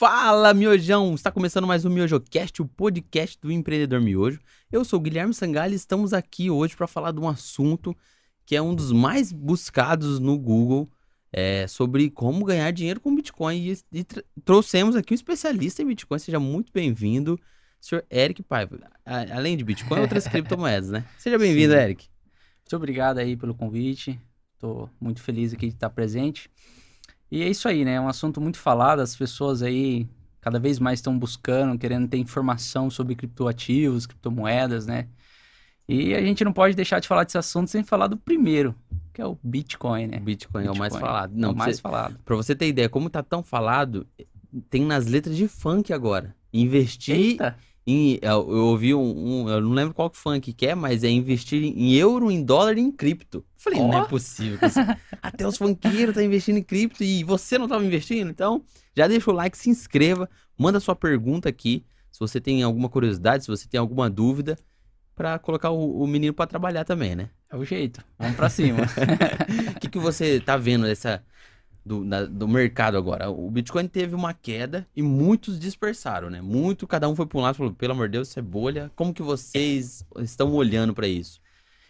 Fala, miojão! Está começando mais um MiojoCast, o podcast do empreendedor miojo. Eu sou o Guilherme Sangalli e estamos aqui hoje para falar de um assunto que é um dos mais buscados no Google, é, sobre como ganhar dinheiro com Bitcoin. E, e tr- trouxemos aqui um especialista em Bitcoin, seja muito bem-vindo, senhor Eric Paiva. Além de Bitcoin, outras criptomoedas, né? Seja bem-vindo. Eric. Muito obrigado aí pelo convite. Tô muito feliz aqui de estar presente. E é isso aí, né? É um assunto muito falado, as pessoas aí cada vez mais estão buscando, querendo ter informação sobre criptoativos, criptomoedas, né? E a gente não pode deixar de falar desse assunto sem falar do primeiro, que é o Bitcoin, né? Bitcoin, é o mais Bitcoin. falado. É Não, o mais você- falado. Pra você ter ideia, como tá tão falado, tem nas letras de funk agora. Investir Eita! Em. Eu, eu ouvi um, um- Eu não lembro qual funk que é, mas é investir em euro, em dólar e em cripto. Falei, não é possível. Até os funkeiros tá investindo em cripto e você não tava investindo? Então, já deixa o like, se inscreva, manda sua pergunta aqui. Se você tem alguma curiosidade, se você tem alguma dúvida, pra colocar o, o menino pra trabalhar também, né? É o jeito. Vamos pra cima. O que, que você tá vendo dessa, do, na- do mercado agora? O Bitcoin teve uma queda e muitos dispersaram, né? Muito, cada um foi para um lado e falou, pelo amor de Deus, isso é bolha. Como que vocês estão olhando para isso?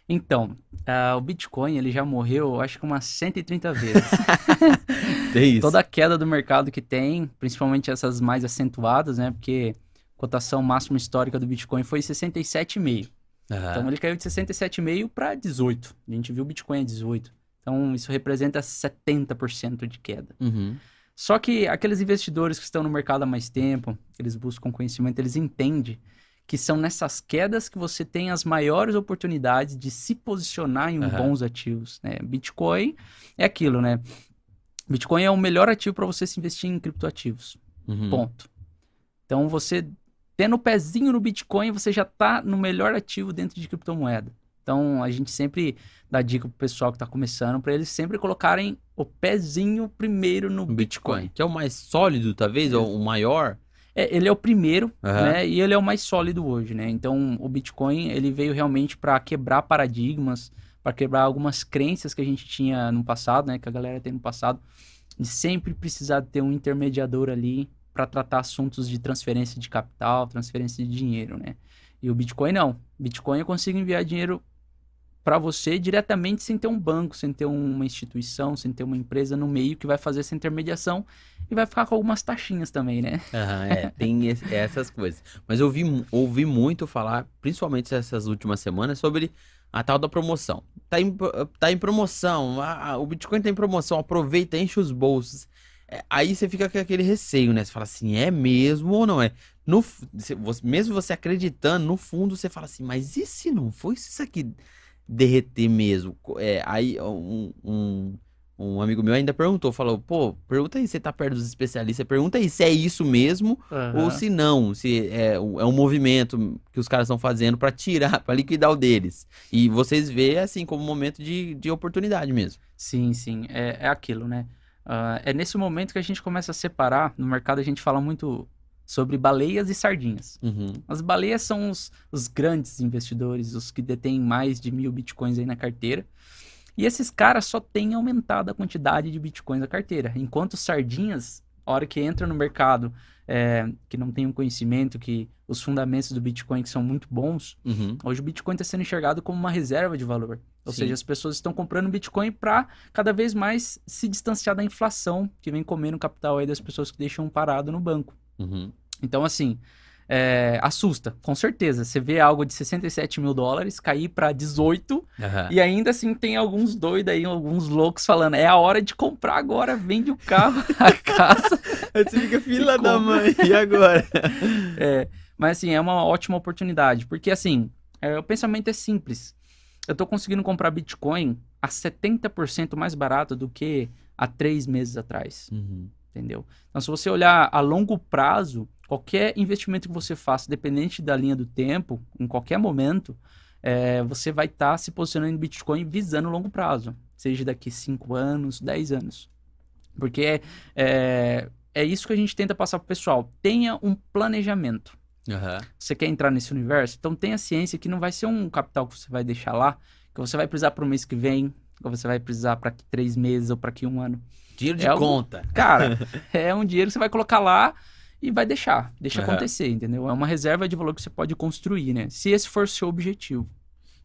Então, ah, o Bitcoin ele já morreu, eu acho que umas 130 vezes. Tem isso. Toda a queda do mercado que tem, principalmente essas mais acentuadas, né? Porque a cotação máxima histórica do Bitcoin foi 67,5. Aham. Então ele caiu de 67,5 para 18. A gente viu o Bitcoin a 18. Então isso representa 70% de queda. Uhum. Só que aqueles investidores que estão no mercado há mais tempo, eles buscam conhecimento, eles entendem que são nessas quedas que você tem as maiores oportunidades de se posicionar em Aham. bons ativos, né? Bitcoin é aquilo, né? Bitcoin é o melhor ativo para você se investir em criptoativos. Uhum. Ponto. Então você tendo o pezinho no Bitcoin, você já tá no melhor ativo dentro de criptomoeda. Então a gente sempre dá dica pro pessoal que tá começando para eles sempre colocarem o pezinho primeiro no Bitcoin, Bitcoin. que é o mais sólido, talvez, ou o maior. É, ele é o primeiro, Aham. né? E ele é o mais sólido hoje, né? Então o Bitcoin ele veio realmente para quebrar paradigmas, para quebrar algumas crenças que a gente tinha no passado, né? Que a galera tem no passado, de sempre precisar ter um intermediador ali para tratar assuntos de transferência de capital, transferência de dinheiro, né? E o Bitcoin não. Bitcoin eu consigo enviar dinheiro para você diretamente sem ter um banco, sem ter uma instituição, sem ter uma empresa no meio que vai fazer essa intermediação e vai ficar com algumas taxinhas também, né? Aham, é, tem esse- essas coisas. Mas eu ouvi, mu- ouvi muito falar, principalmente essas últimas semanas, sobre a tal da promoção. Tá em, tá em promoção, ah, o Bitcoin tá em promoção, aproveita, enche os bolsos. É, aí você fica com aquele receio, né? Você fala assim, é mesmo ou não é? No, você- mesmo você acreditando, no fundo você fala assim, mas e se não se isso aqui derreter mesmo? É, aí um, um, um amigo meu ainda perguntou, falou, pô, pergunta aí, você tá perto dos especialistas, pergunta aí se é isso mesmo ou se não, se é, é um movimento que os caras estão fazendo pra tirar, pra liquidar o deles. E vocês vê assim como um momento de, de oportunidade mesmo. Sim, sim, é, é aquilo, né? Ah, é nesse momento que a gente começa a separar. No mercado a gente fala muito sobre baleias e sardinhas. Uhum. As baleias são os, os grandes investidores, os que detêm mais de mil bitcoins aí na carteira. E esses caras só têm aumentado a quantidade de bitcoins na carteira. Enquanto sardinhas, a hora que entra no mercado, é, que não tem um conhecimento, que os fundamentos do Bitcoin que são muito bons, Uhum. Hoje o Bitcoin está sendo enxergado como uma reserva de valor. Ou Sim. seja, as pessoas estão comprando Bitcoin para cada vez mais se distanciar da inflação que vem comendo o capital aí das pessoas que deixam parado no banco. Uhum. Então, assim, é, assusta, com certeza. Você vê algo de 67 mil dólares cair para 18 Aham. e ainda assim tem alguns doidos aí, alguns loucos falando: é a hora de comprar agora, vende o carro, a casa. Aí você fica filha da mãe, e agora? É, mas assim, é uma ótima oportunidade, porque assim, é, o pensamento é simples. Eu tô conseguindo comprar Bitcoin a 70% mais barato do que há três meses atrás, Uhum. Entendeu? Então, se você olhar a longo prazo, qualquer investimento que você faça, dependente da linha do tempo, em qualquer momento, é, você vai estar se posicionando em Bitcoin visando o longo prazo, seja daqui 5 anos, 10 anos. Porque é, é isso que a gente tenta passar pro pessoal. Tenha um planejamento. Aham. Você quer entrar nesse universo? Então tenha ciência que não vai ser um capital que você vai deixar lá, que você vai precisar para o mês que vem, ou você vai precisar para três meses ou para que um ano. Dinheiro de É conta. Cara, é um dinheiro que você vai colocar lá e vai deixar, deixa Uhum. acontecer, entendeu? É uma reserva de valor que você pode construir, né? Se esse for o seu objetivo.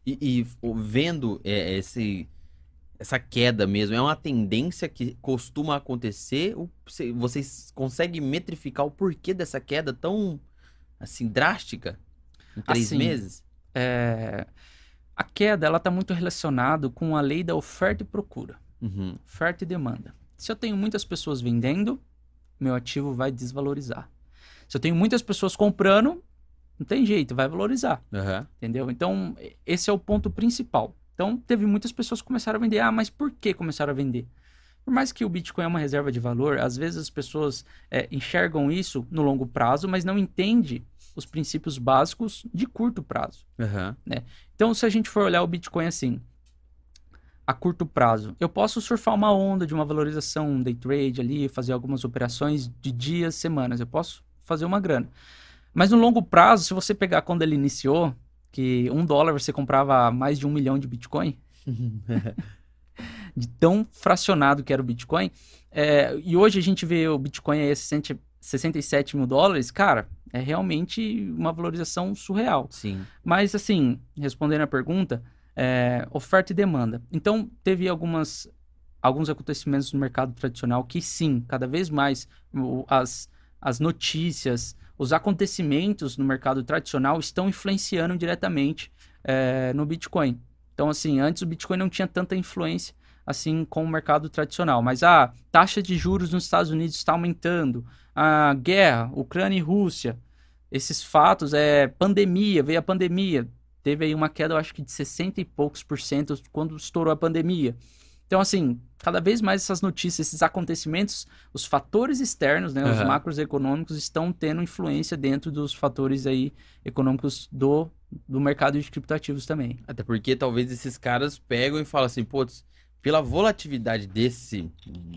E, e vendo é, esse, essa queda mesmo, é uma tendência que costuma acontecer? Vocês conseguem metrificar o porquê dessa queda tão, assim, drástica? Em três Assim, meses? É, A queda, ela está muito relacionada com a lei da oferta e procura. Uhum. Oferta e demanda. Se eu tenho muitas pessoas vendendo, meu ativo vai desvalorizar. Se eu tenho muitas pessoas comprando, não tem jeito, vai valorizar. Aham. Entendeu? Então, esse é o ponto principal. Então, teve muitas pessoas que começaram a vender. Ah, mas por que começaram a vender? Por mais que o Bitcoin é uma reserva de valor, às vezes as pessoas é, enxergam isso no longo prazo, mas não entendem os princípios básicos de curto prazo. Aham. Então, se a gente for olhar o Bitcoin assim, a curto prazo, eu posso surfar uma onda de uma valorização, um day trade ali, fazer algumas operações de dias, semanas, eu posso fazer uma grana. Mas no longo prazo, se você pegar quando ele iniciou, que um dólar você comprava mais de um milhão de Bitcoin, de tão fracionado que era o Bitcoin, é, e hoje a gente vê o Bitcoin aí a 60 67 mil dólares, cara, é realmente uma valorização surreal. Sim. Mas, assim, respondendo a pergunta, é, oferta e demanda. Então, teve algumas, alguns acontecimentos no mercado tradicional que, sim, cada vez mais as, as notícias, os acontecimentos no mercado tradicional estão influenciando diretamente é, no Bitcoin. Então, assim, antes o Bitcoin não tinha tanta influência assim com o mercado tradicional. Mas a taxa de juros nos Estados Unidos está aumentando, a guerra, Ucrânia e Rússia, esses fatos, é pandemia, veio a pandemia, teve aí uma queda, eu acho que de 60 e poucos por cento quando estourou a pandemia. Então, assim, cada vez mais essas notícias, esses acontecimentos, os fatores externos, né, os Aham. macros econômicos estão tendo influência dentro dos fatores aí econômicos do, do mercado de criptoativos também. Até porque talvez esses caras pegam e falam assim, putz, pela volatilidade desse,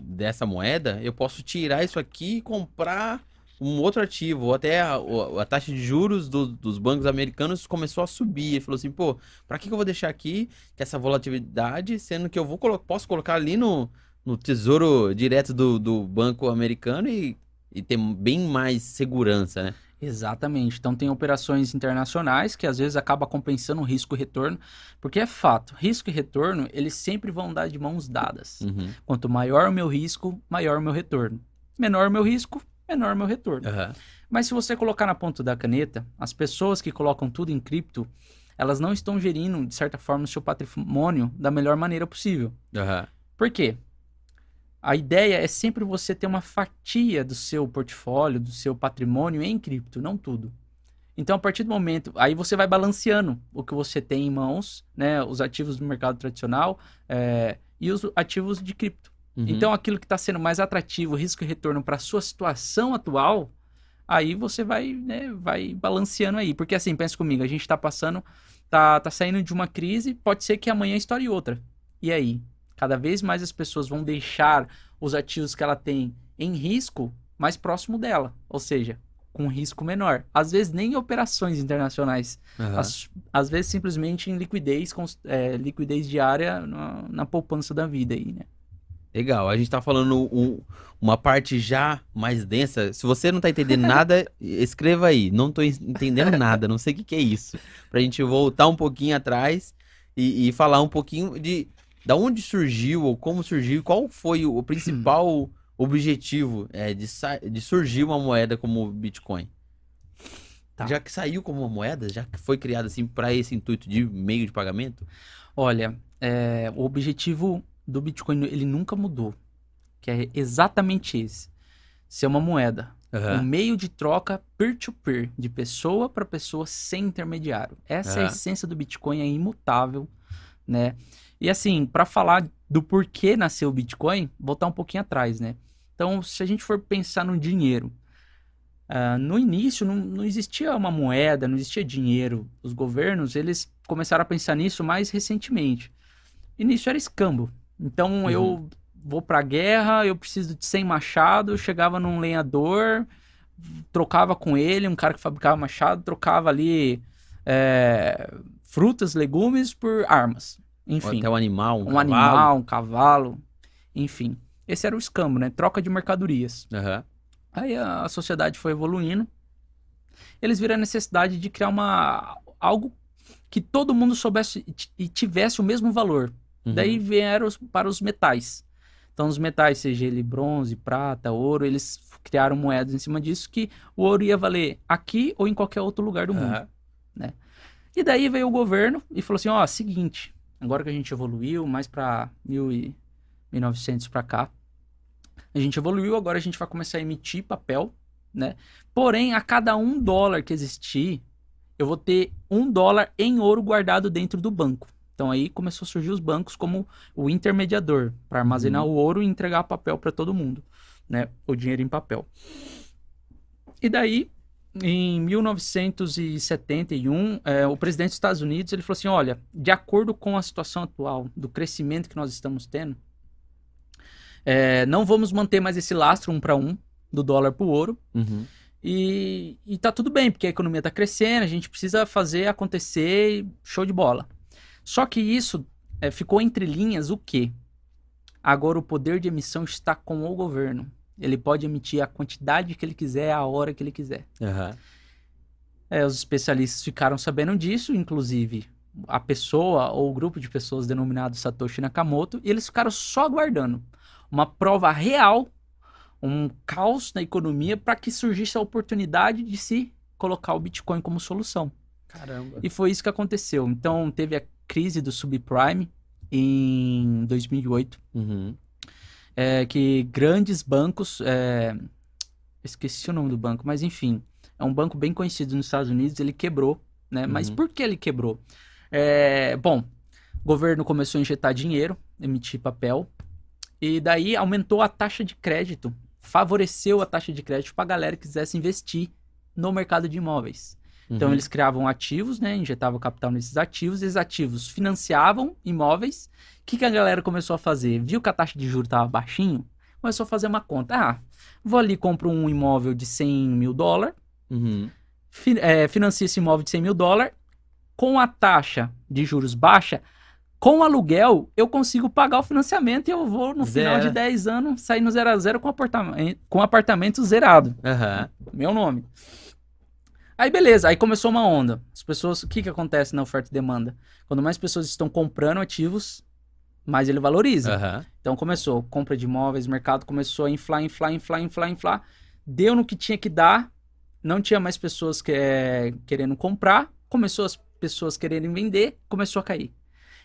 dessa moeda, eu posso tirar isso aqui e comprar um outro ativo. Ou até a, a taxa de juros do- dos bancos americanos começou a subir. Ele falou assim, pô, pra que, que eu vou deixar aqui que essa volatilidade, sendo que eu vou colo posso colocar ali no, no tesouro direto do, do banco americano e, e ter bem mais segurança, né? Exatamente. Então tem operações internacionais que às vezes acaba compensando o risco e retorno, porque é fato, risco e retorno, eles sempre vão dar de mãos dadas. Uhum. Quanto maior o meu risco, maior o meu retorno. Menor o meu risco, menor o meu retorno. Aham. Mas se você colocar na ponta da caneta, as pessoas que colocam tudo em cripto, elas não estão gerindo, de certa forma, o seu patrimônio da melhor maneira possível. Aham. Por quê? A ideia é sempre você ter uma fatia do seu portfólio, do seu patrimônio em cripto, não tudo. Então, a partir do momento, aí você vai balanceando o que você tem em mãos, né, os ativos do mercado tradicional é, e os ativos de cripto. Uhum. Então, aquilo que está sendo mais atrativo, risco e retorno para a sua situação atual, aí você vai, né, vai balanceando aí. Porque assim, pensa comigo, a gente está passando, tá, tá saindo de uma crise, pode ser que amanhã estoure outra. E aí? Cada vez mais as pessoas vão deixar os ativos que ela tem em risco mais próximo dela, ou seja, com risco menor. Às vezes nem em operações internacionais, Aham. às, às vezes simplesmente em liquidez, é, liquidez diária na, na poupança da vida aí, né? Legal, a gente tá falando um- uma parte já mais densa. Se você não tá entendendo nada, escreva aí. Não tô en- entendendo nada, não sei o que, que é isso. Pra gente voltar um pouquinho atrás e, e falar um pouquinho de da onde surgiu, ou como surgiu, qual foi o principal objetivo é, de, de surgir uma moeda como o Bitcoin. Tá. Já que saiu como uma moeda, já que foi criada assim para esse intuito de meio de pagamento? Olha, é, o objetivo do Bitcoin ele nunca mudou, que é exatamente esse: ser uma moeda, um Aham. meio de troca peer-to-peer, de pessoa para pessoa sem intermediário. Essa é a essência do Bitcoin, é imutável, né? E assim, para falar do porquê nasceu o Bitcoin, voltar um pouquinho atrás, né? Então, se a gente for pensar no dinheiro, ah, no início não, não existia uma moeda, não existia dinheiro. Os governos, eles começaram a pensar nisso mais recentemente. Início era escambo. Então, Uhum. eu vou pra guerra, eu preciso de 100 machado, chegava num lenhador, trocava com ele, um cara que fabricava machado, trocava ali é, frutas, legumes por armas. Ou Enfim, até um animal, um, um cavalo. animal, um cavalo, enfim. Esse era o escambo, né? Troca de mercadorias. Aham. Aí a, a sociedade foi evoluindo. Eles viram a necessidade de criar uma algo que todo mundo soubesse e tivesse o mesmo valor. Uhum. Daí vieram para os metais. Então, os metais, seja ele bronze, prata, ouro, eles criaram moedas em cima disso que o ouro ia valer aqui ou em qualquer outro lugar do mundo. Uhum. Né? E daí veio o governo e falou assim: ó, seguinte, agora que a gente evoluiu mais para 1900 para cá, a gente evoluiu, agora a gente vai começar a emitir papel, né? Porém, a cada um dólar que existir, eu vou ter um dólar em ouro guardado dentro do banco. Então aí começou a surgir os bancos como o intermediador para armazenar uhum. o ouro e entregar papel para todo mundo, né? O dinheiro em papel. E daí em 1971, é, o presidente dos Estados Unidos ele falou assim: olha, de acordo com a situação atual do crescimento que nós estamos tendo, é, não vamos manter mais esse lastro um para um do dólar para o ouro. Uhum. E, e tá tudo bem, porque a economia está crescendo, a gente precisa fazer acontecer show de bola. Só que isso é, ficou entre linhas o quê? Agora o poder de emissão está com o governo. Ele pode emitir a quantidade que ele quiser, a hora que ele quiser. Uhum. É, os especialistas ficaram sabendo disso, inclusive a pessoa ou o grupo de pessoas denominado Satoshi Nakamoto, e eles ficaram só aguardando uma prova real, um caos na economia para que surgisse a oportunidade de se colocar o Bitcoin como solução. Caramba. E foi isso que aconteceu. Então teve a crise do subprime em 2008. Uhum é, que grandes bancos, é, esqueci o nome do banco, mas enfim, é um banco bem conhecido nos Estados Unidos, ele quebrou, né? Uhum. Mas por que ele quebrou? É, bom, o governo começou a injetar dinheiro, emitir papel, e daí aumentou a taxa de crédito, favoreceu a taxa de crédito para a galera que quisesse investir no mercado de imóveis. Então uhum. eles criavam ativos, né? Injetavam capital nesses ativos, esses ativos financiavam imóveis. O que, que a galera começou a fazer? Viu que a taxa de juros estava baixinho? Começou a fazer uma conta. Ah, vou ali compro um imóvel de 100 mil dólares, uhum. fi, é, financio esse imóvel de 100 mil dólares, com a taxa de juros baixa, com aluguel, eu consigo pagar o financiamento e eu vou, no zero. final de 10 anos, sair no zero a zero com apartamento, com apartamento zerado. Uhum. Meu nome. Aí beleza, aí começou uma onda. As pessoas, o que que acontece na oferta e demanda? Quando mais pessoas estão comprando ativos, mais ele valoriza. Uhum. Então começou compra de imóveis, mercado começou a inflar, inflar, inflar, inflar, inflar. Deu no que tinha que dar, não tinha mais pessoas que, é, querendo comprar, começou as pessoas querendo vender, começou a cair.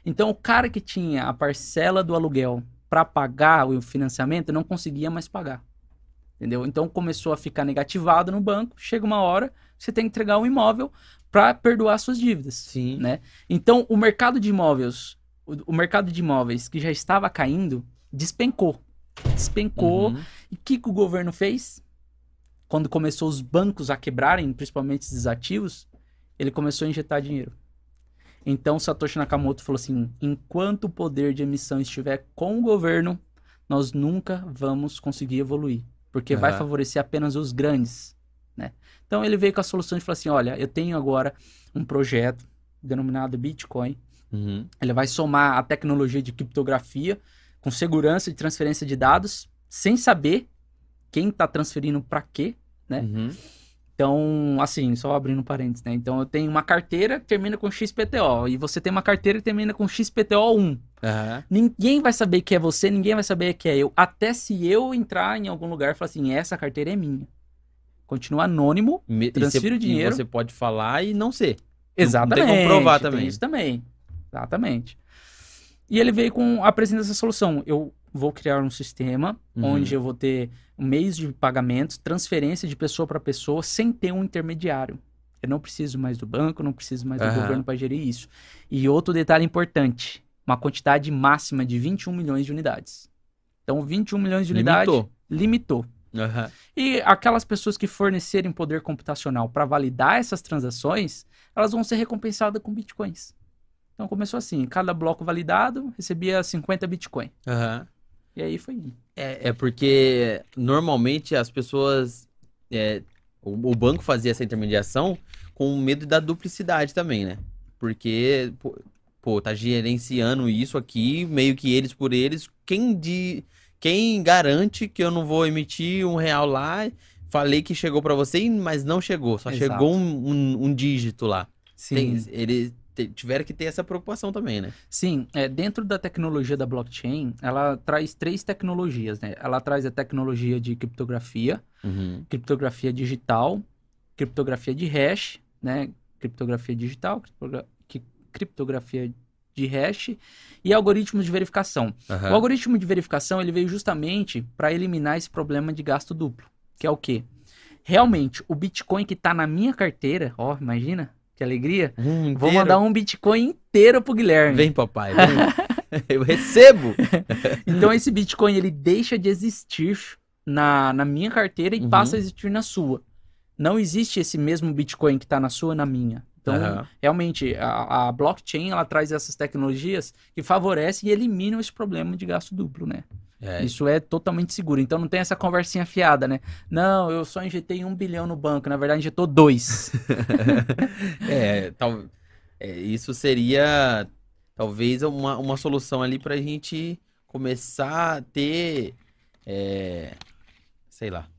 Então o cara que tinha a parcela do aluguel para pagar o financiamento não conseguia mais pagar. Entendeu? Então começou a ficar negativado no banco. Chega uma hora, você tem que entregar um imóvel para perdoar suas dívidas. Sim. Né? Então o mercado de imóveis, o, o mercado de imóveis que já estava caindo, despencou. Despencou. Uhum. E o que, que o governo fez? Quando começou os bancos a quebrarem, principalmente esses ativos, ele começou a injetar dinheiro. Então Satoshi Nakamoto falou assim: enquanto o poder de emissão estiver com o governo, nós nunca vamos conseguir evoluir porque uhum. vai favorecer apenas os grandes, né? Então ele veio com a solução de falar assim, olha, eu tenho agora um projeto denominado Bitcoin, uhum. ele vai somar a tecnologia de criptografia com segurança de transferência de dados, sem saber quem está transferindo para quê, né? Uhum. Então, assim, só abrindo parênteses, né? Então, eu tenho uma carteira que termina com XPTO e você tem uma carteira que termina com XPTO1. Uhum. Ninguém vai saber que é você, ninguém vai saber que é eu. Até se eu entrar em algum lugar e falar assim, essa carteira é minha. Continua anônimo, Me, transfiro o dinheiro. Você pode falar e não ser. Exatamente. Não tem como provar também. isso também. Exatamente. E ele veio com apresenta essa solução. Eu vou criar um sistema uhum. onde eu vou ter meios de pagamento, transferência de pessoa para pessoa, sem ter um intermediário. Eu não preciso mais do banco, não preciso mais do uhum. governo para gerir isso. E outro detalhe importante: uma quantidade máxima de 21 milhões de unidades. Então, 21 milhões de unidades limitou. limitou. Uhum. E aquelas pessoas que fornecerem poder computacional para validar essas transações, elas vão ser recompensadas com bitcoins. Então começou assim: cada bloco validado recebia 50 bitcoins. Uhum. E aí foi. É, é porque normalmente as pessoas. É, o, o, banco fazia essa intermediação com medo da duplicidade também, né? Porque, pô, pô, tá gerenciando isso aqui, meio que eles por eles. Quem de. Quem garante que eu não vou emitir um real lá, falei que chegou pra você, mas não chegou. Só Exato. chegou um, um- um dígito lá. Sim, Tem- eles te- tiveram que ter essa preocupação também, né? sim. É, dentro da tecnologia da blockchain, ela traz três tecnologias, né? Ela traz a tecnologia de criptografia, Uhum. criptografia digital, criptografia de hash, né? Criptografia digital, criptogra- que- criptografia de hash e algoritmos de verificação. Aham. O algoritmo de verificação ele veio justamente para eliminar esse problema de gasto duplo, que é o quê? Realmente, o Bitcoin que está na minha carteira, ó, imagina, que alegria. Um Vou mandar um Bitcoin inteiro pro Guilherme. Vem, papai, vem. Eu recebo. Então esse Bitcoin ele deixa de existir na, na minha carteira e Uhum. passa a existir na sua. Não existe esse mesmo Bitcoin que está na sua na minha. Então, Aham. realmente, a, a blockchain ela traz essas tecnologias que favorecem e eliminam esse problema de gasto duplo, né? É, Isso é totalmente seguro. Então não tem essa conversinha fiada, né? Não, eu só injetei um bilhão no banco. Na verdade, injetou dois. É, tal, é, isso seria talvez uma, uma solução ali pra gente começar a ter. é, sei lá.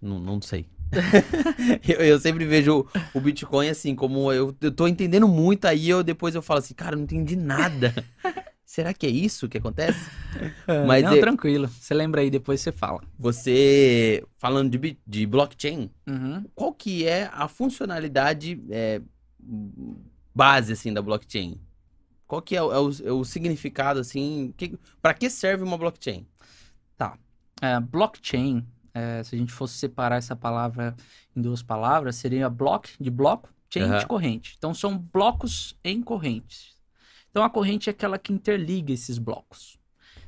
Não, não sei. eu, eu sempre vejo o, o Bitcoin assim, como eu, eu tô entendendo muito, aí eu depois eu falo assim, cara, eu não entendi nada. Será que é isso que acontece? Mas não, é- tranquilo. Você lembra aí, depois você fala. Você, falando de, de blockchain, Uhum. qual que é a funcionalidade é, base assim da blockchain? Qual que é o, é o- é o significado assim? Que, para que serve uma blockchain? É, blockchain, é, se a gente fosse separar essa palavra em duas palavras, seria block de bloco, chain Aham. de corrente. Então são blocos em correntes. Então a corrente é aquela que interliga esses blocos.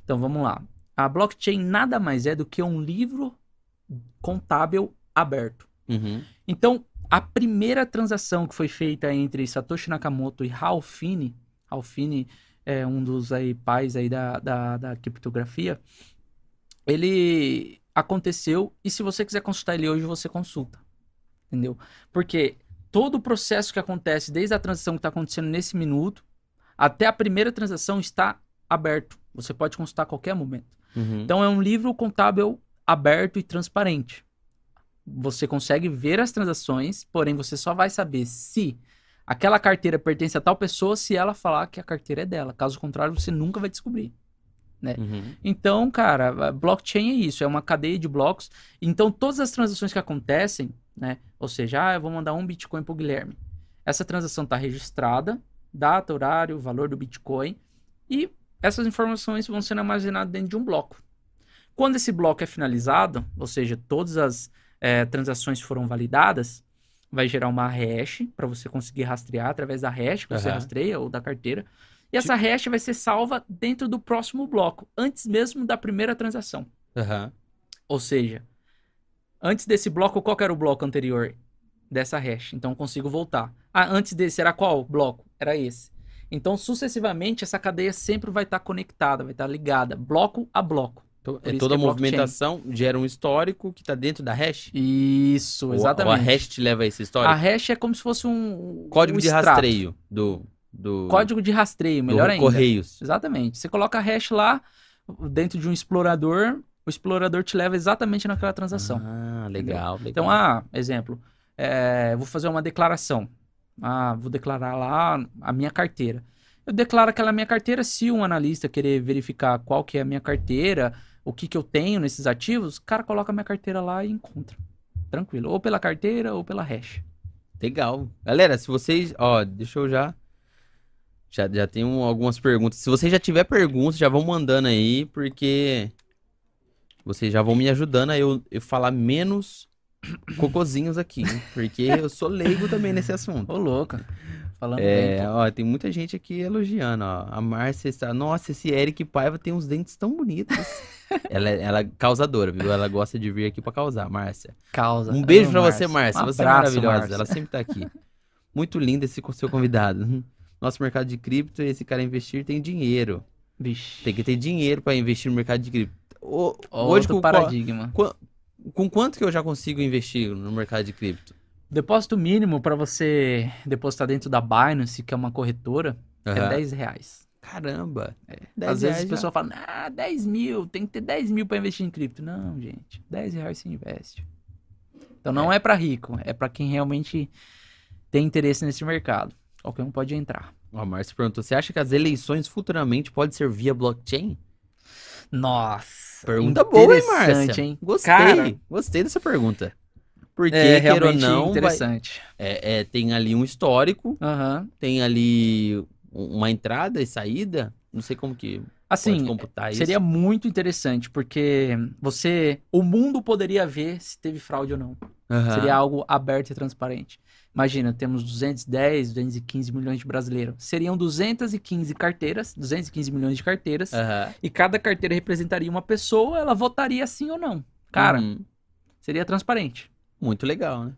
Então vamos lá. A blockchain nada mais é do que um livro contábil aberto. Uhum. Então, a primeira transação que foi feita entre Satoshi Nakamoto e Ralph Finney, Ralph Finney é um dos aí, pais aí da, da, da criptografia, ele aconteceu e se você quiser consultar ele hoje, você consulta. Entendeu? Porque todo o processo que acontece, desde a transação que está acontecendo nesse minuto, até a primeira transação está aberto. Você pode consultar a qualquer momento. Uhum. Então é um livro contábil aberto e transparente. Você consegue ver as transações, porém você só vai saber se aquela carteira pertence a tal pessoa se ela falar que a carteira é dela. Caso contrário, você nunca vai descobrir. Uhum. Então, cara, blockchain é isso, é uma cadeia de blocos. Então, todas as transações que acontecem, né? Ou seja, ah, eu vou mandar um Bitcoin pro Guilherme. Essa transação está registrada, data, horário, valor do Bitcoin, e essas informações vão sendo armazenadas dentro de um bloco. Quando esse bloco é finalizado, ou seja, todas as eh, transações foram validadas, vai gerar uma hash para você conseguir rastrear através da hash que você Aham. rastreia ou da carteira. E essa hash vai ser salva dentro do próximo bloco, antes mesmo da primeira transação. Aham. Ou seja, antes desse bloco, qual era o bloco anterior dessa hash? Então eu consigo voltar. Ah, antes desse era qual bloco? Era esse. Então, sucessivamente, essa cadeia sempre vai estar conectada, vai estar ligada, bloco a bloco. Por é toda a é movimentação gera um histórico que tá dentro da hash? Isso, exatamente. Ou a hash te leva a esse A histórico? hash é como se fosse um Código um de extrato. rastreio do, do, Código de rastreio, do melhor ainda. Correios. Exatamente. Você coloca a hash lá dentro de um explorador, o explorador te leva exatamente naquela transação. Ah, legal, legal. Então, ah, exemplo, é, vou fazer uma declaração. Ah, vou declarar lá a minha carteira. Eu declaro aquela minha carteira, se um analista querer verificar qual que é a minha carteira, o que que eu tenho nesses ativos, o cara coloca a minha carteira lá e encontra. Tranquilo. Ou pela carteira ou pela hash. Legal. Galera, se vocês. Ó, deixa eu já. Já, já tenho algumas perguntas. Se vocês já tiver perguntas, já vão mandando aí, porque. Vocês já vão me ajudando a eu, eu falar menos cocozinhos aqui. hein? Porque eu sou leigo também nesse assunto. Ô, louca. Falando bem, É, pô. ó, tem muita gente aqui elogiando, ó. A Márcia está. Nossa, esse Eric Paiva tem uns dentes tão bonitos. ela, é- ela é causadora, viu? Ela gosta de vir aqui pra causar, Márcia. Causa. Um beijo Ô, pra você, Márcia. Um Você é abraço, maravilhosa. Márcia. Ela sempre tá aqui. Muito linda esse seu convidado. Nosso mercado de cripto, esse cara investir tem dinheiro. Vixe. Tem que ter dinheiro pra investir no mercado de cripto. O- hoje, com, paradigma. qua- com quanto que eu já consigo investir no mercado de cripto? Depósito mínimo para você depositar dentro da Binance, que é uma corretora, é Aham. 10 reais. Caramba. Às 10 vezes reais o já. fala, ah, 10 mil, tem que ter 10 mil para investir em cripto. Não, gente, 10 reais você investe. Então não é, pra rico, é pra quem realmente tem interesse nesse mercado. Qualquer um pode entrar. Ó, Márcio perguntou: você acha que as eleições futuramente podem ser via blockchain? Nossa. Pergunta boa, hein, Márcia? hein? Gostei. Cara, Gostei dessa pergunta. Porque, é realmente não, vai- interessante. é, é, tem ali um histórico, Aham. tem ali uma entrada e saída. Não sei como que Assim, computar isso. seria muito interessante, porque você. O mundo poderia ver se teve fraude ou não. Aham. Seria algo aberto e transparente. Imagina, temos 210, 215 milhões de brasileiros. Seriam 215 carteiras, 215 milhões de carteiras, Aham. e cada carteira representaria uma pessoa, ela votaria sim ou não. Cara, Uhum. seria transparente. Muito legal, né?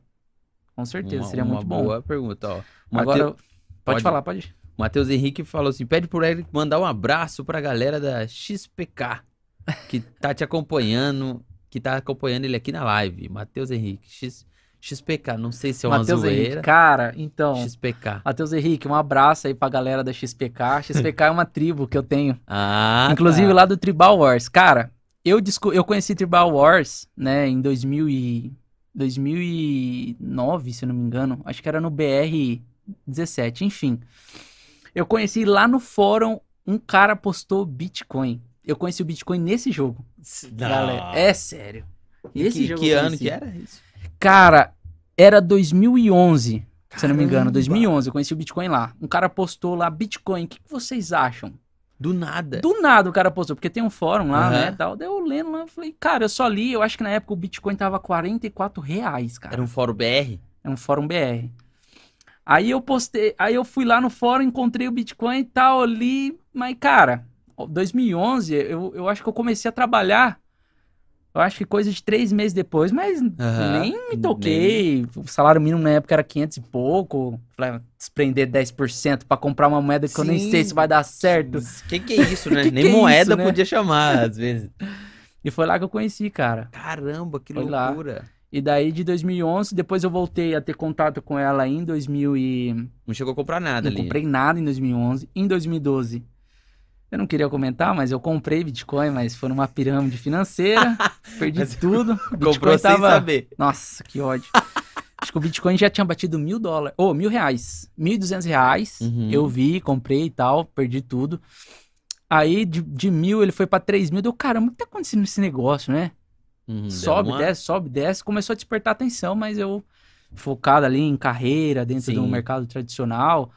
Com certeza, Uma- seria uma muito bom. boa pergunta, ó. Agora, pode, pode. falar, pode. Matheus Henrique falou assim: pede pro Eric mandar um abraço pra galera da XPK que tá te acompanhando, que tá acompanhando ele aqui na live. Matheus Henrique, X, XPK, não sei se é uma Matheus Henrique, zoeira. cara, então, XPK. Matheus Henrique, um abraço aí pra galera da XPK. XPK é uma tribo que eu tenho. Ah, Inclusive tá. lá do Tribal Wars. Cara, eu, desco- eu conheci Tribal Wars, né, em 2000 e... 2009, se eu não me engano. Acho que era no BR 17, enfim. Eu conheci lá no fórum, um cara postou Bitcoin. Eu conheci o Bitcoin nesse jogo. Galera, é sério. Esse que, jogo que ano que era isso? Cara, era 2011, se eu não me engano. Caramba. 2011, eu conheci o Bitcoin lá. Um cara postou lá, Bitcoin, o que, que vocês acham? Do nada. Do nada o cara postou, porque tem um fórum lá, Aham. né, tal. Daí eu lendo lá, falei, cara, eu só li, eu acho que na época o Bitcoin tava 44 reais, cara. Era um fórum BR? É um fórum BR. Aí eu postei, aí eu fui lá no fórum, encontrei o Bitcoin e tal, li, mas cara, 2011, eu, eu acho que eu comecei a trabalhar, eu acho que coisa de três meses depois, mas Aham. nem me toquei. O salário mínimo na época era 500 e pouco. Falei, desprender 10% pra comprar uma moeda que eu nem Sim. sei se vai dar certo. Que que é isso, né? Que Nem que é moeda isso, né? podia chamar, às vezes. E foi lá que eu conheci, cara. Caramba, que Foi lá. loucura. E daí de 2011, depois eu voltei a ter contato com ela em 2000 e... Não chegou a comprar nada Não ali. comprei nada em 2011. Em 2012, eu não queria comentar, mas eu comprei Bitcoin, mas foi numa pirâmide financeira. perdi tudo. Comprou Bitcoin sem tava... saber. Nossa, que ódio. Acho que o Bitcoin já tinha batido mil dólares. Ô, mil reais. Mil e duzentos reais. Uhum. Eu vi, comprei e tal, perdi tudo. Aí, de, de mil, ele foi pra três mil. Deu, caramba, o que tá acontecendo nesse negócio, né? Uhum, sobe, uma- desce, sobe, desce. Começou a despertar atenção, mas eu, focado ali em carreira, dentro Sim. do mercado tradicional,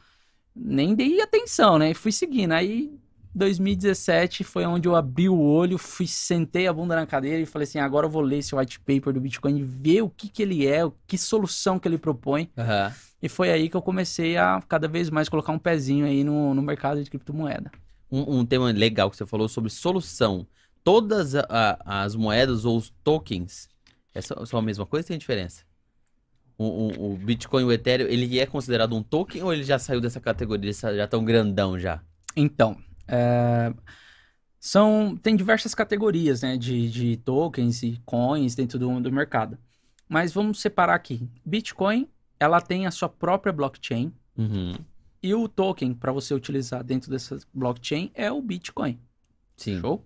nem dei atenção, né? E fui seguindo. Aí, 2017 foi onde eu abri o olho, fui, sentei a bunda na cadeira e falei assim: agora eu vou ler esse white paper do Bitcoin e ver o que, que ele é, o- que solução que ele propõe. Aham. E foi aí que eu comecei a cada vez mais colocar um pezinho aí no, no mercado de criptomoeda. Um, um tema legal que você falou sobre solução. Todas a- a- as moedas ou os tokens é só, são a mesma coisa ou tem diferença? O, o- o Bitcoin e o Ethereum, ele é considerado um token ou ele já saiu dessa categoria? Já estão grandão já? Então, é, são, tem diversas categorias né, de, de tokens e coins dentro do, do mercado. Mas vamos separar aqui. Bitcoin, ela tem a sua própria blockchain. Uhum. E o token para você utilizar dentro dessa blockchain é o Bitcoin. Sim. Show?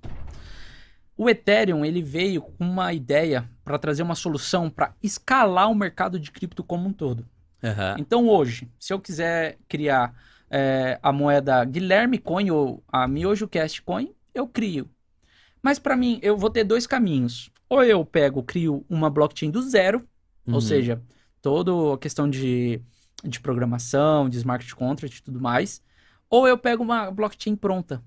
O Ethereum ele veio com uma ideia para trazer uma solução para escalar o mercado de cripto como um todo. Aham. Então hoje, se eu quiser criar é, a moeda Guilherme Coin ou a Miojo Cast Coin, eu crio. Mas para mim, eu vou ter dois caminhos. Ou eu pego, crio uma blockchain do zero, Uhum. ou seja, toda a questão de, de programação, de smart contract e tudo mais. Ou eu pego uma blockchain pronta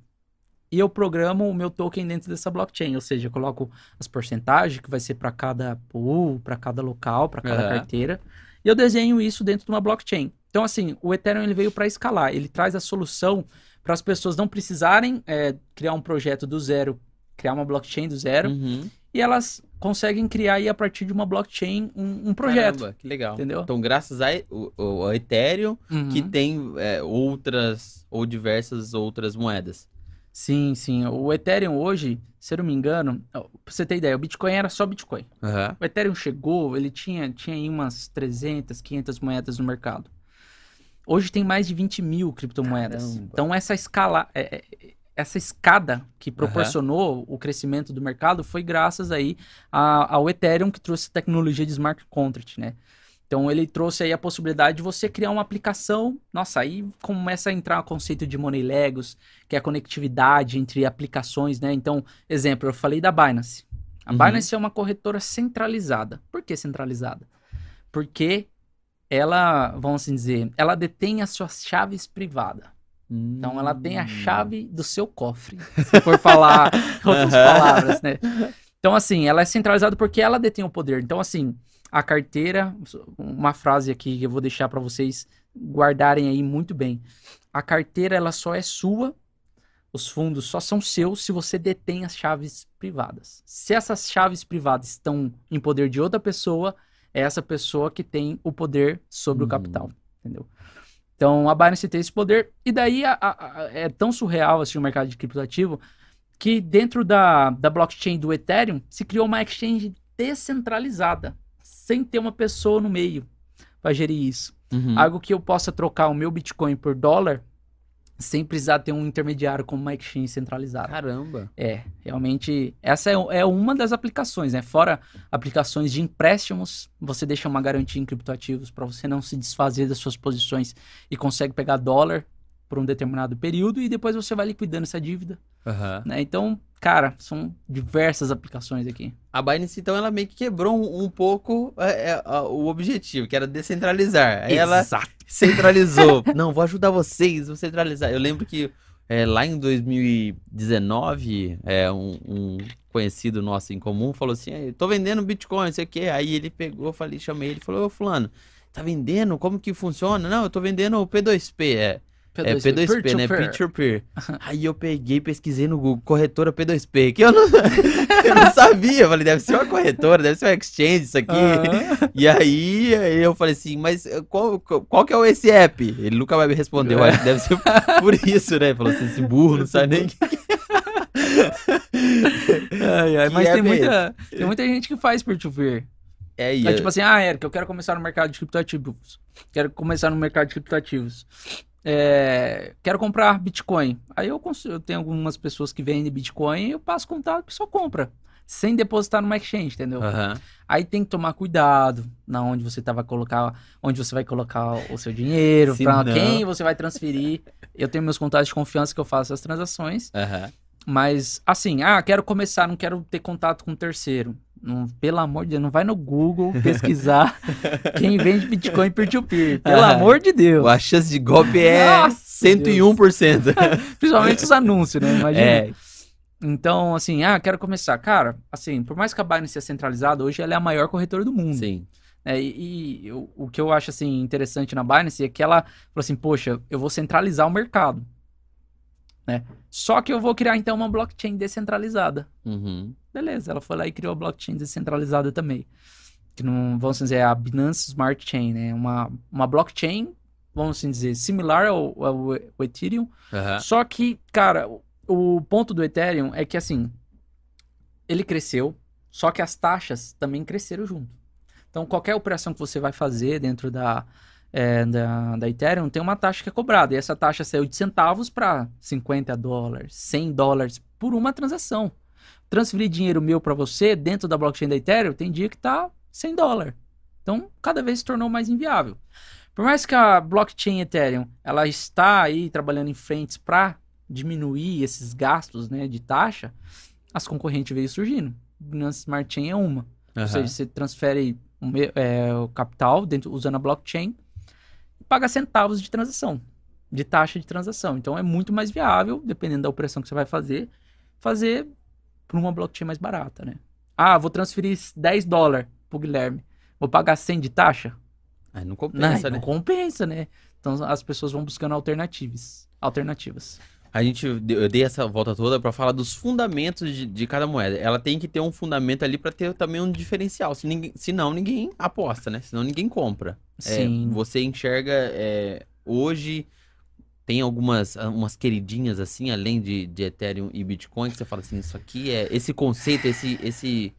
e eu programo o meu token dentro dessa blockchain, ou seja, eu coloco as porcentagens que vai ser para cada pool, para cada local, para cada carteira, e eu desenho isso dentro de uma blockchain. Então, assim, o Ethereum ele veio para escalar, ele traz a solução para as pessoas não precisarem é, criar um projeto do zero, criar uma blockchain do zero, Uhum. e elas conseguem criar aí a partir de uma blockchain um, um projeto. Caramba, que legal. Entendeu? Então, graças a, o, ao Ethereum, Uhum. que tem é, outras ou diversas outras moedas. Sim, sim. O Ethereum hoje, se eu não me engano, pra você ter ideia, o Bitcoin era só Bitcoin. Aham. O Ethereum chegou, ele tinha, tinha aí umas 300, 500 moedas no mercado. Hoje tem mais de 20 mil criptomoedas. Caramba. Então essa escala, é- é- essa escada que proporcionou o crescimento do mercado foi graças aí ao Ethereum que trouxe tecnologia de smart contract, né? Então ele trouxe aí a possibilidade de você criar uma aplicação. Nossa, aí começa a entrar o conceito de money legos, que é a conectividade entre aplicações, né? Então, exemplo, eu falei da Binance. A Uhum. Binance é uma corretora centralizada. Por que centralizada? Porque ela, vamos assim dizer, ela detém as suas chaves privadas. Então ela tem a Hum. chave do seu cofre, se for falar outras palavras, né? Então assim, ela é centralizada porque ela detém o poder. Então assim, a carteira, uma frase aqui que eu vou deixar para vocês guardarem aí muito bem. A carteira ela só é sua, os fundos só são seus se você detém as chaves privadas. Se essas chaves privadas estão em poder de outra pessoa, é essa pessoa que tem o poder sobre Uhum. o capital, entendeu? Então a Binance tem esse poder e daí a- a- a- é tão surreal assim o mercado de criptoativo que dentro da, da blockchain do Ethereum se criou uma exchange descentralizada, sem ter uma pessoa no meio para gerir isso. Uhum. Algo que eu possa trocar o meu Bitcoin por dólar sem precisar ter um intermediário como uma exchange centralizada. Caramba. É, realmente, essa é, é uma das aplicações, né? Fora aplicações de empréstimos, você deixa uma garantia em criptoativos para você não se desfazer das suas posições e consegue pegar dólar por um determinado período e depois você vai liquidando essa dívida, Aham. né? Então, cara, são diversas aplicações aqui. A Binance, então, ela meio que quebrou um, um pouco é, é, o objetivo, que era descentralizar. Aí ela Exato. centralizou. Não, vou ajudar vocês, vou centralizar. Eu lembro que é, lá em 2019, é, um, um conhecido nosso em comum falou assim: "É, tô vendendo Bitcoin, não sei o quê. Aí ele pegou, falei, chamei ele, falou, ô fulano, tá vendendo? Como que funciona? Não, eu tô vendendo o P2P, é. É P2P, né? Peer-to-peer. Aí eu peguei, pesquisei no Google, corretora P2P, que eu não, eu não sabia. Eu falei, deve ser uma corretora, deve ser uma exchange isso aqui. E aí, aí eu falei assim, mas eh, qual, qual, que é o esse app? Ele nunca vai me responder, que deve ser por isso, né? Ele falou assim, esse burro não sabe nem. Ai, ai, Que mas tem é muita, tem muita gente que faz peer-to-peer. É, É tipo assim, ah, Eric, eu quero começar no mercado de criptoativos. Quero começar no mercado de criptoativos. É, quero comprar Bitcoin. Aí eu, eu tenho algumas pessoas que vendem Bitcoin e eu passo contato, a pessoa compra. Sem depositar numa exchange, entendeu? Aham. Aí tem que tomar cuidado na onde você vai colocar, onde você vai colocar o seu dinheiro, para não- quem você vai transferir. Eu tenho meus contatos de confiança que eu faço as transações. Aham. Mas, assim, ah, quero começar, não quero ter contato com um terceiro. Não, pelo amor de Deus, não vai no Google pesquisar quem vende Bitcoin peer-to-peer. Pelo Ah. amor de Deus. A chance de golpe é Nossa, 101%. Principalmente os anúncios, né? Imagina. É. Então, assim, ah, quero começar. Cara, assim, por mais que a Binance seja centralizada, hoje ela é a maior corretora do mundo. Sim. né? E, e o, o que eu acho, assim, interessante na Binance é que ela falou assim, poxa, eu vou centralizar o mercado. Né? Só que eu vou criar, então, uma blockchain descentralizada. Uhum. Beleza, ela foi lá e criou a blockchain descentralizada também. Que não, vamos dizer, é a Binance Smart Chain, né? Uma, uma blockchain, vamos assim dizer, similar ao, ao, ao Ethereum. Aham. Só que, cara, o, o ponto do Ethereum é que, assim, ele cresceu, só que as taxas também cresceram junto. Então, qualquer operação que você vai fazer dentro da, é, da, da Ethereum tem uma taxa que é cobrada. E essa taxa saiu de centavos para 50 dólares, 100 dólares por uma transação. Transferir dinheiro meu para você dentro da blockchain da Ethereum tem dia que tá 100 dólares. Então, cada vez se tornou mais inviável. Por mais que a blockchain Ethereum ela está aí trabalhando em frentes para diminuir esses gastos né, de taxa, as concorrentes veio surgindo. Binance Smart Chain é uma. Ou Aham. seja, você transfere é, o capital dentro, usando a blockchain e paga centavos de transação, de taxa de transação. Então é muito mais viável, dependendo da operação que você vai fazer, fazer por uma blockchain mais barata, né? Ah, vou transferir 10 dólares pro Guilherme. Vou pagar 100 de taxa? Aí não Não, compensa, não né? compensa, né? Então as pessoas vão buscando alternativas. Alternativas. A gente, eu dei essa volta toda pra falar dos fundamentos de, de cada moeda. Ela tem que ter um fundamento ali pra ter também um diferencial. Se ninguém, senão ninguém aposta, né? Senão ninguém compra. É, Sim. você enxerga é, hoje tem algumas umas queridinhas assim, além de, de Ethereum e Bitcoin, que você fala assim, isso aqui é esse conceito, esse esse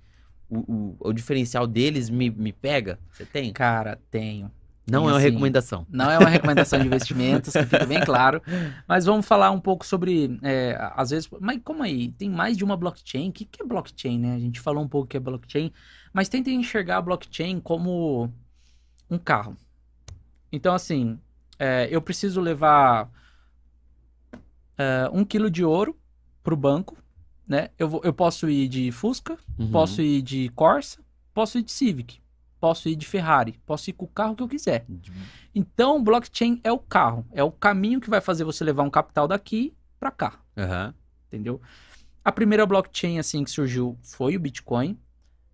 o, o, o diferencial deles me, me pega. Você tem? Cara, tenho. Não é uma assim, recomendação. Não é uma recomendação de investimentos, que fica bem claro. Mas vamos falar um pouco sobre, é, às vezes, mas como aí? Tem mais de uma blockchain? O que, que é blockchain, né? A gente falou um pouco que é blockchain, mas tentem enxergar a blockchain como um carro. Então, assim, é, eu preciso levar é, um quilo de ouro para o banco, né? Eu, vou, eu posso ir de Fusca, Uhum. posso ir de Corsa, posso ir de Civic, posso ir de Ferrari, posso ir com o carro que eu quiser. Então, blockchain é o carro, é o caminho que vai fazer você levar um capital daqui para cá, Aham. entendeu? A primeira blockchain assim que surgiu foi o Bitcoin.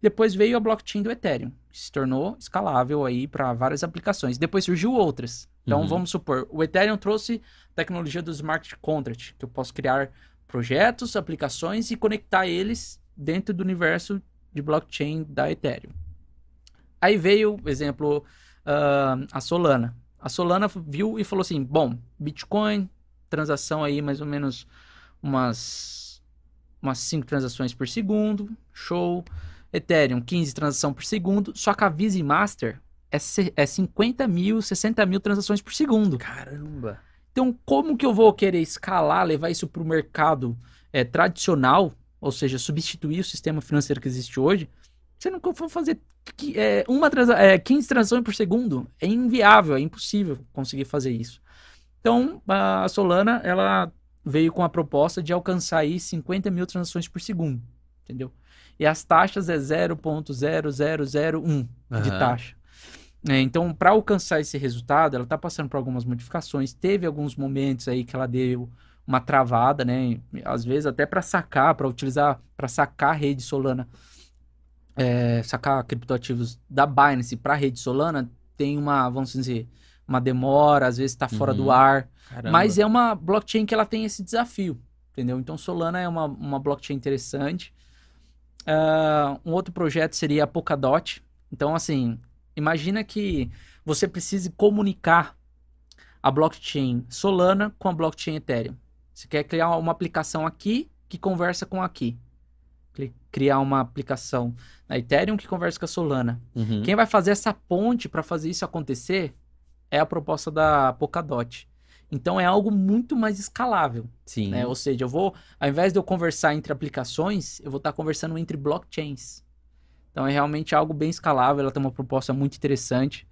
Depois veio a blockchain do Ethereum, se tornou escalável aí para várias aplicações. Depois surgiu outras. Então, Uhum. vamos supor, o Ethereum trouxe tecnologia do smart contract, que eu posso criar projetos, aplicações e conectar eles dentro do universo de blockchain da Ethereum. Aí veio, exemplo, ah, a Solana. A Solana viu e falou assim: bom, Bitcoin, transação aí mais ou menos umas umas 5 transações por segundo, show. Ethereum, 15 transações por segundo. Só que a Visa Master é, se- é 50 mil, 60 mil transações por segundo. Caramba. Então, como que eu vou querer escalar, levar isso para o mercado é, tradicional, ou seja, substituir o sistema financeiro que existe hoje, se não for fazer é, uma transa é, 15 transações por segundo? É inviável, é impossível conseguir fazer isso. Então, a Solana, ela veio com a proposta de alcançar aí 50 mil transações por segundo, entendeu? E as taxas é 0.0001 de Aham. taxa. É, então, para alcançar esse resultado, ela está passando por algumas modificações. Teve alguns momentos aí que ela deu uma travada, né? Às vezes até para sacar, para utilizar, para sacar a rede Solana, é, sacar criptoativos da Binance para a rede Solana, tem uma, vamos dizer, uma demora, às vezes está fora do Uhum. ar. Caramba. Mas é uma blockchain que ela tem esse desafio, entendeu? Então Solana é uma, uma blockchain interessante. Ah, um outro projeto seria a Polkadot. Então, assim, imagina que você precise comunicar a blockchain Solana com a blockchain Ethereum. Você quer criar uma aplicação aqui que conversa com aqui. Cri- Criar uma aplicação na Ethereum que conversa com a Solana. Uhum. Quem vai fazer essa ponte para fazer isso acontecer é a proposta da Polkadot. Então é algo muito mais escalável, Sim. né? Ou seja, eu vou, ao invés de eu conversar entre aplicações, eu vou estar conversando entre blockchains. Então é realmente algo bem escalável, ela tem uma proposta muito interessante.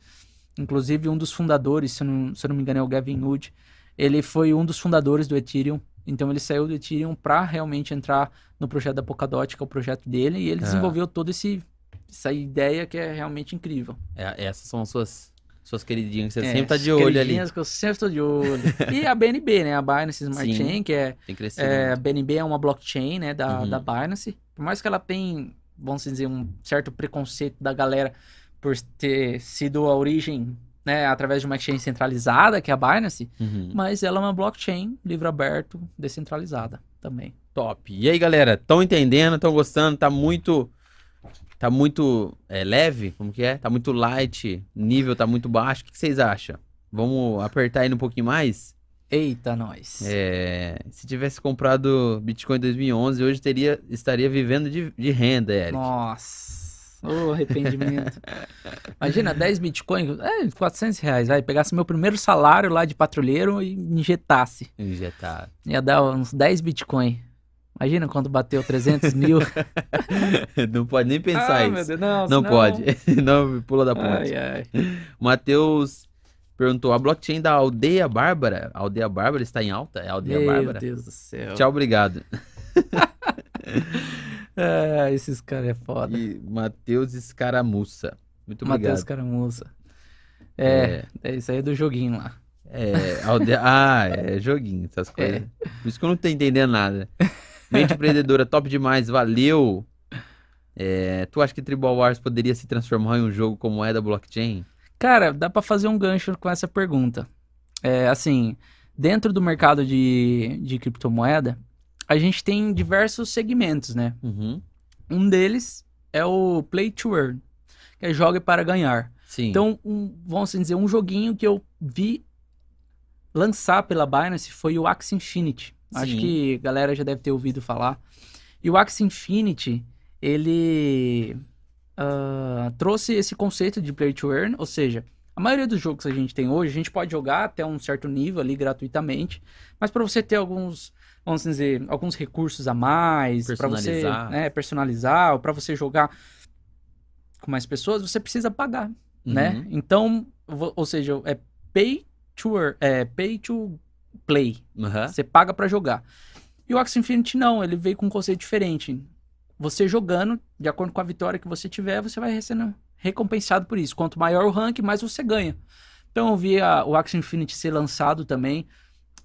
Inclusive, um dos fundadores, se eu não, se eu não me engano, é o Gavin Wood, ele foi um dos fundadores do Ethereum. Então ele saiu do Ethereum para realmente entrar no projeto da Polkadot, que é o projeto dele, e ele Ah. desenvolveu toda esse, essa ideia que é realmente incrível. É- essas são as suas, suas queridinhas que você É, sempre tá de olho ali. queridinhas que eu sempre estou de olho. e a BNB, né? A Binance Smart Sim. Chain, que é, Tem crescido. é, a. BNB é uma blockchain, né? Da, Uhum. da Binance. Por mais que ela tenha, vamos dizer, um certo preconceito da galera por ter sido a origem, né? Através de uma exchange centralizada, que é a Binance. Uhum. Mas ela é uma blockchain livre aberto, descentralizada também. Top. E aí, galera, estão entendendo? Estão gostando? Tá muito. Tá muito é, leve? Como que é? Tá muito light? O nível tá muito baixo? O que, que vocês acham? Vamos apertar ainda um pouquinho mais? Eita, nós. É, se tivesse comprado Bitcoin em 2011, hoje teria, estaria vivendo de, de renda, Eric. Nossa, ô arrependimento. Imagina, 10 bitcoins, é, 400 reais, vai, pegasse meu primeiro salário lá de patrulheiro e injetasse. Injetar. Ia dar uns 10 bitcoin. Imagina quando bateu 300 mil. Não pode nem pensar Ah, meu isso. Deus, não, Não senão- pode. Não pula da ponte. Ai, ai. O Matheus perguntou: a blockchain da Aldeia Bárbara? A Aldeia Bárbara está em alta? É a Aldeia Meu Bárbara? Deus do céu. Tchau, obrigado. Ah, esses caras é foda. E Matheus Escaramuça. Muito obrigado. Matheus Caramuça. É, é, isso aí é do joguinho lá. É, aldeia... Ah, é joguinho, essas coisas. Por isso que eu não tô entendendo nada. Mente empreendedora, top demais, valeu. É, tu acha que Tribal Wars poderia se transformar em um jogo como é da blockchain? Cara, dá pra fazer um gancho com essa pergunta. É, assim, dentro do mercado de, de criptomoeda, a gente tem diversos segmentos, né? Uhum. Um deles é o Play to Earn, que é jogue para ganhar. Sim. Então, um, vamos dizer, um joguinho que eu vi lançar pela Binance foi o Axie Infinity. Acho Sim. que a galera já deve ter ouvido falar. E o Axie Infinity, ele ah, trouxe esse conceito de Play to Earn, ou seja, A maioria dos jogos que a gente tem hoje, a gente pode jogar até um certo nível ali gratuitamente, mas para você ter alguns, vamos dizer, alguns recursos a mais, para você Personalizar. né, personalizar, ou para você jogar com mais pessoas, você precisa pagar, né? Uhum. Então, vo- ou seja, é pay to, earn- é pay to play. Aham. Você paga pra jogar. E o Axie Infinity não, ele veio com um conceito diferente. Você jogando, de acordo com a vitória que você tiver, você vai sendo recompensado por isso. Quanto maior o rank, mais você ganha. Então eu vi a- o Axie Infinity ser lançado também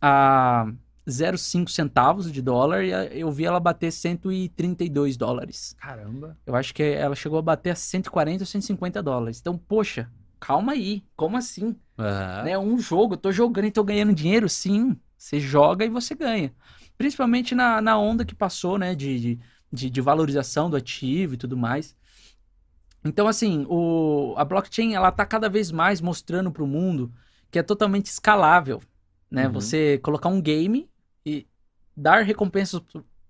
a 0,5 centavos de dólar e eu vi ela bater 132 dólares. Caramba. Eu acho que ela chegou a bater a 140 ou 150 dólares. Então, poxa, calma aí. Como assim? Aham. né? Um jogo, eu tô jogando e tô ganhando dinheiro, sim. Você joga e você ganha. Principalmente na, na onda que passou, né? De, de, de, valorização do ativo e tudo mais. Então, assim, o, a blockchain, ela tá cada vez mais mostrando pro mundo que é totalmente escalável, né? Uhum. Você colocar um game e dar recompensas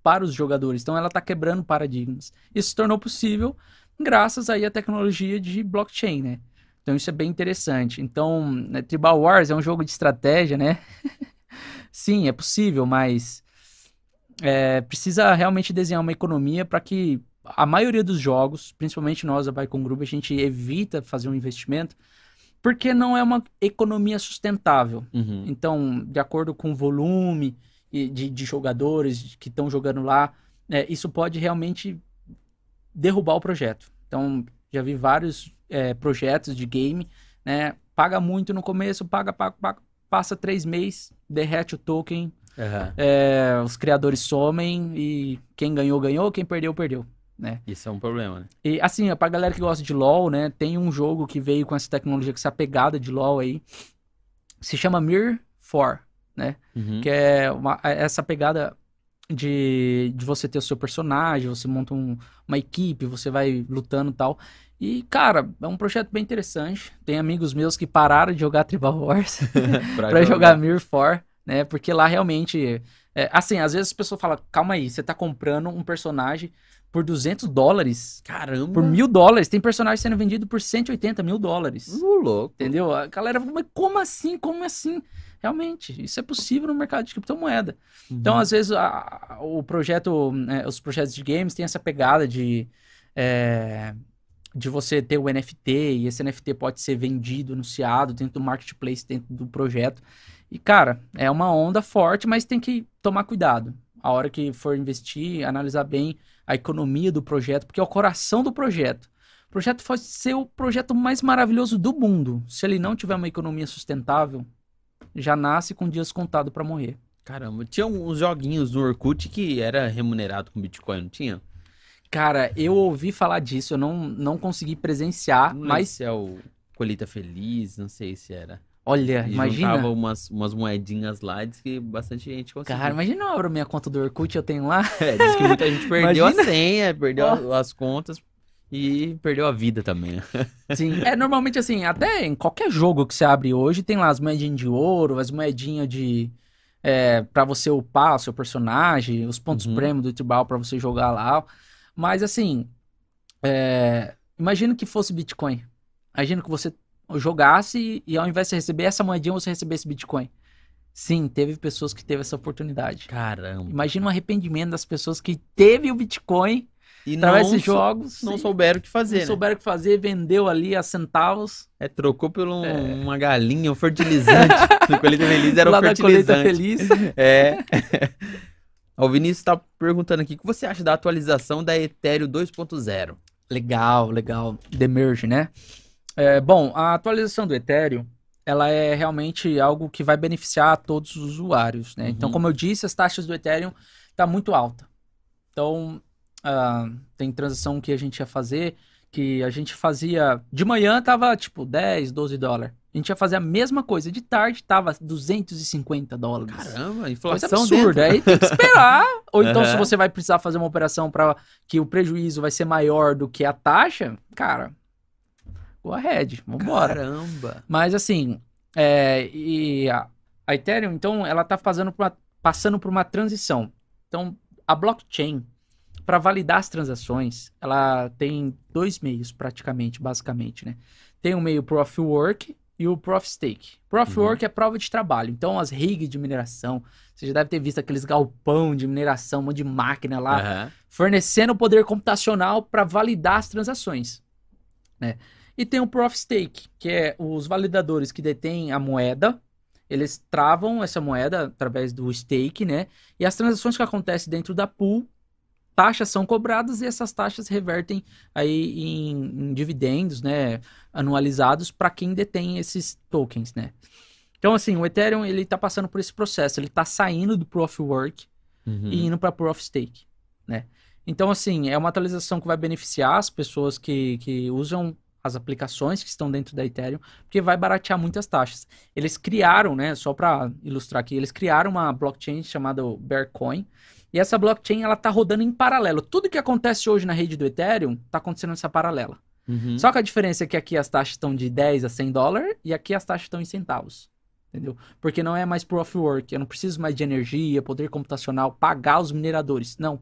para os jogadores. Então, ela tá quebrando paradigmas. Isso se tornou possível graças aí à tecnologia de blockchain, né? Então isso é bem interessante. Então, né, Tribal Wars é um jogo de estratégia, né? Sim, é possível, mas é, precisa realmente desenhar uma economia para que a maioria dos jogos, principalmente nós da Baicon Group, a gente evita fazer um investimento porque não é uma economia sustentável. Uhum. Então, de acordo com o volume de, de jogadores que estão jogando lá, é, isso pode realmente derrubar o projeto. Então, já vi vários é, projetos de game, né? Paga muito no começo, paga, paga, paga, passa três meses, derrete o token, Aham. é, os criadores somem e quem ganhou, ganhou, quem perdeu, perdeu. Né? Isso é um problema, né? E assim, pra galera que gosta de LoL, né? Tem um jogo que veio com essa tecnologia, com essa pegada de LoL aí. Se chama Mir 4, né? Uhum. Que é uma- essa pegada de, de você ter o seu personagem, você monta um- uma equipe, você vai lutando e tal. E, cara, é um projeto bem interessante. Tem amigos meus que pararam de jogar Tribal Wars pra jogar Mir 4, né? Porque lá realmente. é, assim, às vezes as pessoas falam, calma aí, você tá comprando um personagem por 200 dólares, Caramba. por mil dólares. Tem personagem sendo vendido por 180 mil dólares. Uh, louco. Entendeu? A galera fala, mas como assim? Como assim? Realmente, isso é possível no mercado de criptomoeda. Então, Uhum. às vezes, a- o projeto, né, os projetos de games têm essa pegada de, é, de você ter o NFT, e esse NFT pode ser vendido, anunciado dentro do marketplace, dentro do projeto. E, cara, é uma onda forte, mas tem que tomar cuidado. A hora que for investir, analisar bem a economia do projeto, porque é o coração do projeto. O projeto pode ser o projeto mais maravilhoso do mundo. Se ele não tiver uma economia sustentável, já nasce com dias contados para morrer. Caramba, tinha uns joguinhos no Orkut que era remunerado com Bitcoin, não tinha? Cara, eu ouvi falar disso, eu não, não consegui presenciar, Não mas se é o Colheita Feliz, não sei se era. olha, E imagina. juntava umas, umas moedinhas lá, diz que bastante gente conseguiu. Cara, imagina eu abro minha conta do Orkut, eu tenho lá. É, diz que muita gente perdeu Imagina. a senha, perdeu a- as contas e perdeu a vida também. Sim, é normalmente assim, até em qualquer jogo que você abre hoje, tem lá as moedinhas de ouro, as moedinhas de. É, para você upar o seu personagem, os pontos Uhum. prêmio do tribal pra você jogar lá. Mas assim, é, imagina que fosse Bitcoin. Imagina que você jogasse e, e ao invés de você receber essa moedinha, você recebesse Bitcoin. Sim, teve pessoas que teve essa oportunidade. Caramba. Imagina o arrependimento das pessoas que teve o Bitcoin E através não, desses jogos. não souberam o que não fazer, né? souberam o que fazer, vendeu ali a centavos. É, trocou por um- uma galinha, um fertilizante. no Colheita Feliz era um lá colheita fertilizante. feliz. É. o Vinícius tá perguntando aqui, o que você acha da atualização da Ethereum 2.0? Legal, legal. The Merge, né? É, bom, a atualização do Ethereum, ela é realmente algo que vai beneficiar a todos os usuários, né? Então, Uhum. como eu disse, as taxas do Ethereum tá muito alta. Então, ah, tem transação que a gente ia fazer, que a gente fazia... De manhã tava, tipo, 10, 12 dólares. A gente ia fazer a mesma coisa. De tarde tava 250 dólares. Caramba, Coisa inflação absurda. dentro. Aí tem que esperar. Ou então, se Aham. você vai precisar fazer uma operação para que o prejuízo vai ser maior do que a taxa, cara, go ahead, vambora. Caramba. Mas assim, é, e a, a Ethereum, então, ela tá fazendo uma- passando por uma transição. Então, a blockchain, para validar as transações, ela tem dois meios praticamente, basicamente, né? Tem um meio Proof of Work, e o Proof Stake. Proof Uhum. Work é prova de trabalho. Então, as rigs de mineração, você já deve ter visto aqueles galpão de mineração, um monte de máquina lá, Aham. fornecendo poder computacional para validar as transações. Né? E tem o Proof Stake, que é os validadores que detêm a moeda, eles travam essa moeda através do stake, né? E as transações que acontecem dentro da pool, taxas são cobradas e essas taxas revertem aí em, em dividendos, né? Anualizados para quem detém esses tokens, né? Então, assim, o Ethereum, ele tá passando por esse processo, ele tá saindo do Proof of Work, Uhum. e indo para Proof of Stake, né? Então, assim, é uma atualização que vai beneficiar as pessoas que, que usam as aplicações que estão dentro da Ethereum, porque vai baratear muitas taxas. Eles criaram, né, só para ilustrar aqui, eles criaram uma blockchain chamada Bearcoin, e essa blockchain, ela tá rodando em paralelo. Tudo que acontece hoje na rede do Ethereum tá acontecendo nessa paralela. Uhum. Só que a diferença é que aqui as taxas estão de 10 a 100 dólares e aqui as taxas estão em centavos. Entendeu? Porque não é mais proof of work, eu não preciso mais de energia, poder computacional, pagar os mineradores. Não.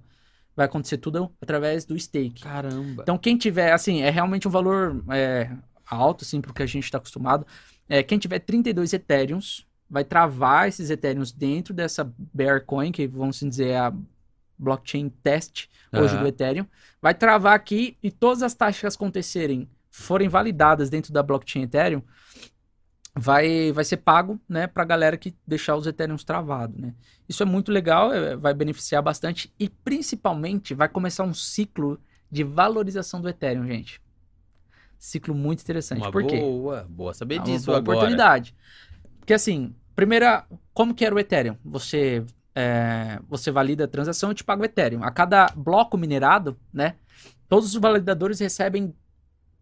Vai acontecer tudo através do stake. Caramba. Então, quem tiver, assim, é realmente um valor é, alto, assim, pro que a gente está acostumado. É, quem tiver 32 Ethereums vai travar esses Ethereums dentro dessa Bearcoin, que vamos dizer é a blockchain test hoje Aham. do Ethereum. Vai travar aqui e todas as taxas que acontecerem forem validadas dentro da blockchain Ethereum, vai, vai ser pago, né, pra galera que deixar os Ethereums travados, né. Isso é muito legal, é, vai beneficiar bastante e principalmente vai começar um ciclo de valorização do Ethereum, gente. Ciclo muito interessante. Uma Por quê? boa, boa saber É uma disso boa agora. oportunidade. Porque assim, primeira, como que era o Ethereum? Você é, você valida a transação e te paga o Ethereum. A cada bloco minerado, né? Todos os validadores recebem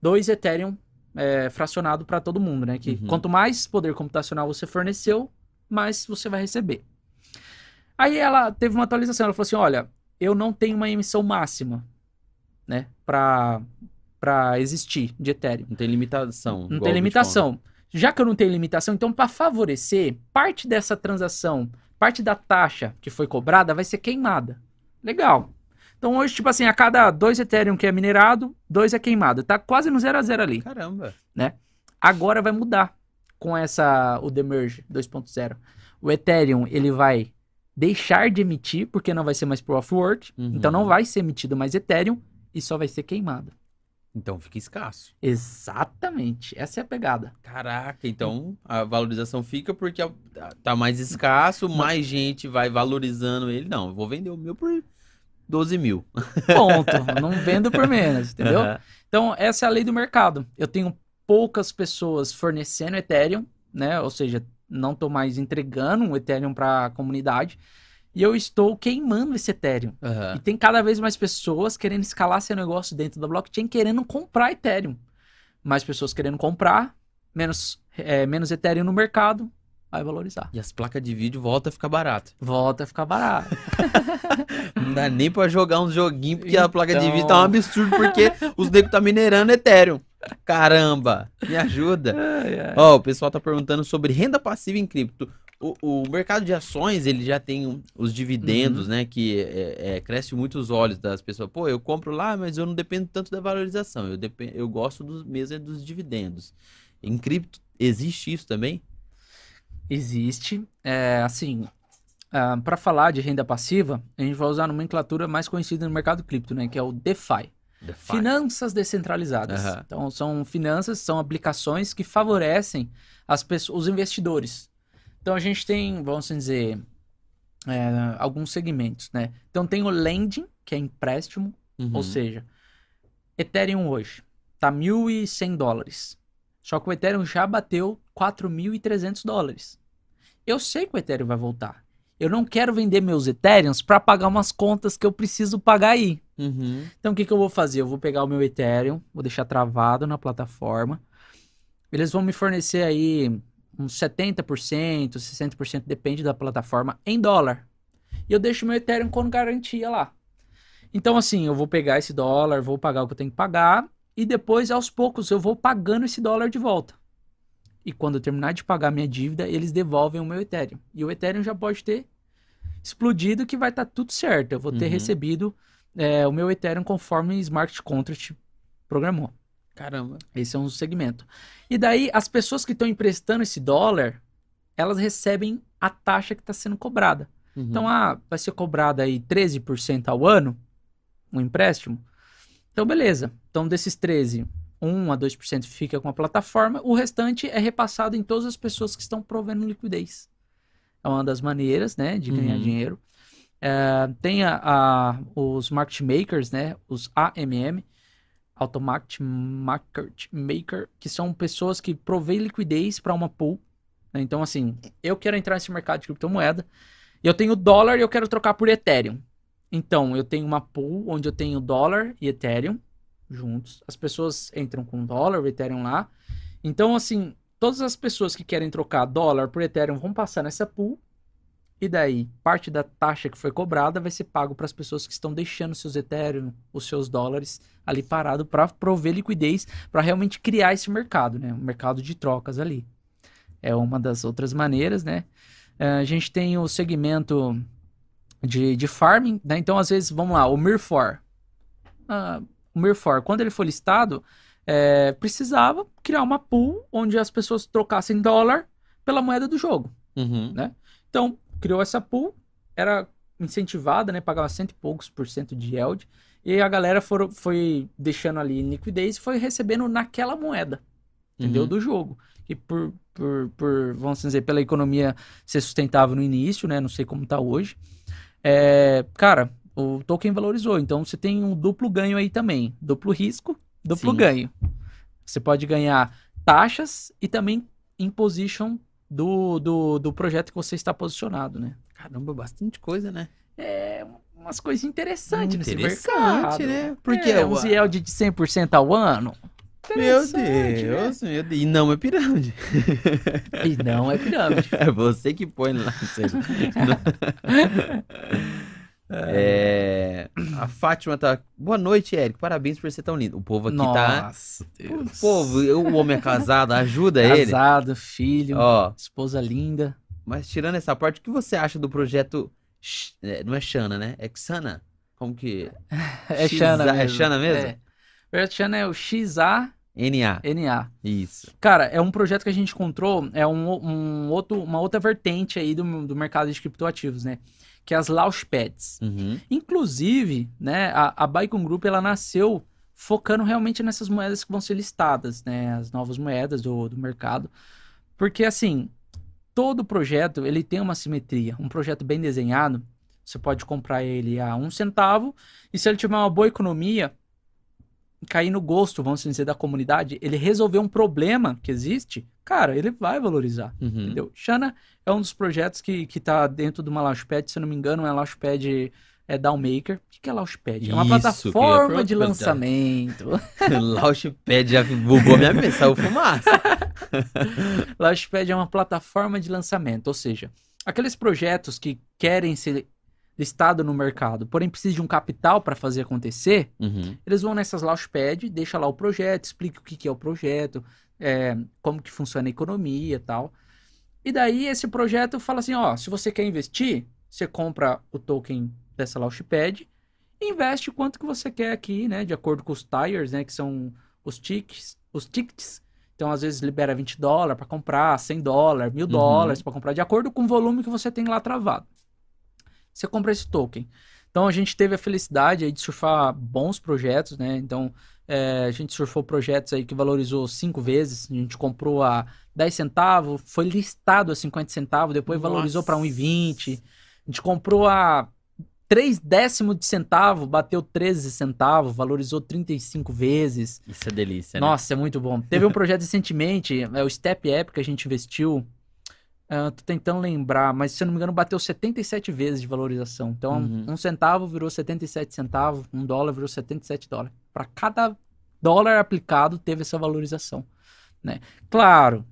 dois Ethereum é, fracionado para todo mundo, né? Que Uhum. quanto mais poder computacional você forneceu, mais você vai receber. Aí ela teve uma atualização. Ela falou assim: olha, eu não tenho uma emissão máxima, né? Para para existir de Ethereum. Não tem limitação. Não tem limitação. Já que eu não tenho limitação, então para favorecer, parte dessa transação, parte da taxa que foi cobrada vai ser queimada. Legal. Então hoje, tipo assim, a cada dois Ethereum que é minerado, dois é queimado. Tá quase no zero a zero ali. Caramba. Agora vai mudar com essa o Demerge 2.0. O Ethereum, ele vai deixar de emitir, porque não vai ser mais Proof of Work. Uhum. Então não vai ser emitido mais Ethereum e só vai ser queimado. Então fica escasso. Exatamente. Essa é a pegada. Caraca, então a valorização fica porque tá- tá mais escasso, mais gente vai valorizando ele. Não, eu vou vender o meu por 12 mil. Ponto. não vendo por menos, entendeu? Aham. Então, essa é a lei do mercado. Eu tenho poucas pessoas fornecendo Ethereum, né? Ou seja, não estou mais entregando um Ethereum para a comunidade. E eu estou queimando esse Ethereum. Aham. E tem cada vez mais pessoas querendo escalar seu negócio dentro da blockchain, querendo comprar Ethereum. Mais pessoas querendo comprar, menos, é, menos Ethereum no mercado, vai valorizar. E as placas de vídeo voltam a ficar barato. Volta a ficar barato. Não dá nem pra jogar uns joguinhos, porque a placa de vídeo Então. tá um absurdo, porque os negros tá minerando Ethereum. Caramba, me ajuda. Ó, o pessoal tá perguntando sobre renda passiva em cripto. O, o mercado de ações, ele já tem os dividendos, Uhum. né? Que é, é, cresce muito os olhos das pessoas. Pô, eu compro lá, mas eu não dependo tanto da valorização. Eu, depen- eu gosto dos, mesmo é dos dividendos. Em cripto, existe isso também? Existe. É, assim, para falar de renda passiva, a gente vai usar a nomenclatura mais conhecida no mercado cripto, né? Que é o DeFi. DeFi. Finanças descentralizadas. Aham. Então, são finanças, são aplicações que favorecem as pessoas, os investidores. Então, a gente tem, vamos dizer, é, alguns segmentos, né? Então, tem o lending, que é empréstimo, Uhum. ou seja, Ethereum hoje tá 1.100 dólares. Só que o Ethereum já bateu 4.300 dólares. Eu sei que o Ethereum vai voltar. Eu não quero vender meus Ethereums para pagar umas contas que eu preciso pagar aí. Uhum. Então o que, que eu vou fazer? Eu vou pegar o meu Ethereum, vou deixar travado na plataforma. Eles vão me fornecer aí uns 70%, 60%, depende da plataforma, em dólar. E eu deixo meu Ethereum com garantia lá. Então, assim, eu vou pegar esse dólar, vou pagar o que eu tenho que pagar, e depois, aos poucos, eu vou pagando esse dólar de volta. E quando eu terminar de pagar minha dívida, eles devolvem o meu Ethereum. E o Ethereum já pode ter explodido que vai estar tudo certo. Eu vou ter Uhum. recebido é, o meu Ethereum conforme o Smart Contract programou. Caramba. Esse é um segmento. E daí, as pessoas que estão emprestando esse dólar, elas recebem a taxa que está sendo cobrada. Uhum. Então, ah, vai ser cobrado aí 13% ao ano, um empréstimo. Então, beleza. Então, desses 13, 1 a 2% fica com a plataforma, o restante é repassado em todas as pessoas que estão provendo liquidez. É uma das maneiras, né, de ganhar Uhum. dinheiro. É, tem a, a- os market makers, né, os AMM, Automatic Market Maker, que são pessoas que provêm liquidez para uma pool. né? Então, assim, eu quero entrar nesse mercado de criptomoeda, eu tenho dólar e eu quero trocar por Ethereum. Então, eu tenho uma pool onde eu tenho dólar e Ethereum juntos. As pessoas entram com dólar Ethereum lá. Então, assim, todas as pessoas que querem trocar dólar por Ethereum vão passar nessa pool. E daí, parte da taxa que foi cobrada vai ser pago para as pessoas que estão deixando seus Ethereum, os seus dólares ali parado para prover liquidez, para realmente criar esse mercado, né? Um mercado de trocas ali. É uma das outras maneiras, né? Eh, a gente tem o segmento de, de farming, né? Então, às vezes, vamos lá, o Mirfor. Ah, o Mirfor, quando ele foi listado, eh, precisava criar uma pool onde as pessoas trocassem dólar pela moeda do jogo. Uhum. Então, criou essa pool, era incentivada, né? Pagava cento e poucos por cento de yield. E a galera foram, foi deixando ali em liquidez e foi recebendo naquela moeda, entendeu? Uhum. Do jogo. E por, por, por, vamos dizer, pela economia ser sustentável no início, né? Não sei como tá hoje. É, cara, o token valorizou. Então você tem um duplo ganho aí também. Duplo risco, duplo Sim. ganho. Você pode ganhar taxas e também imposition do, do, do projeto que você está posicionado, né? Caramba, bastante coisa, né? É umas coisas interessantes nesse Interessante, mercado. né? Porque é, o- uns yield de 100% ao ano. Meu Interessante, né? Deus, meu Deus. E não é pirâmide. E não é pirâmide. É você que põe lá. seja, É, a Fátima tá. Boa noite, Érico. Parabéns por ser tão lindo. O povo aqui tá. Nossa, O Deus. povo, o homem é casado, ajuda ele. Casado, filho, Ó, esposa linda. mas tirando essa parte, o que você acha do projeto. É, Não é Xana, né? É Xana? Como que. É X- Xana é mesmo. Xana mesmo? É. O projeto Xana é o XANA. NA. Isso. Cara, é um projeto que a gente encontrou, é um, um outro, uma outra vertente aí do, do mercado de criptoativos, né? Que é as Launchpads. Uhum. Inclusive, né, a, a Bicon Group, ela nasceu focando realmente nessas moedas que vão ser listadas, né? As novas moedas do, do mercado. Porque, assim, todo projeto, ele tem uma simetria. Um projeto bem desenhado, você pode comprar ele a um centavo, e se ele tiver uma boa economia, cair no gosto, vamos dizer, da comunidade, ele resolver um problema que existe, cara, ele vai valorizar. Uhum. Entendeu? Xana é um dos projetos que, que tá dentro de uma Launchpad, se eu não me engano, é Launchpad é Downmaker. O que, que é Launchpad? É uma Isso, plataforma de perguntar. lançamento. Launchpad já bugou minha saiu fumaça. Launchpad é uma plataforma de lançamento, ou seja, aqueles projetos que querem ser listados no mercado, porém precisam de um capital para fazer acontecer, Uhum. eles vão nessas Launchpad, deixa lá o projeto, explica o que, que é o projeto, é, como que funciona a economia e tal. E daí esse projeto fala assim, ó, se você quer investir, você compra o token dessa Launchpad e investe quanto que você quer aqui, né, de acordo com os tires, né, que são os tickets, os tickets. Então, às vezes, libera 20 dólares para comprar, 100 dólares, 1000 Uhum. dólares para comprar, de acordo com o volume que você tem lá travado. Você compra esse token. Então, a gente teve a felicidade de surfar bons projetos, né? Então, é, a gente surfou projetos aí que valorizou cinco vezes. A gente comprou a 10 centavos, foi listado a 50 centavos, depois valorizou para Nossa. 1,20. A gente comprou a 3 décimos de centavo, bateu 13 centavos, valorizou 35 vezes. Isso é delícia, né? Nossa, é muito bom. Teve um projeto recentemente, é o Step App que a gente investiu. ah, tô tentando lembrar, mas se eu não me engano, bateu 77 vezes de valorização. Então, Uhum. um centavo virou 77 centavos, um dólar virou 77 dólares. Para cada dólar aplicado, teve essa valorização. Né? Claro,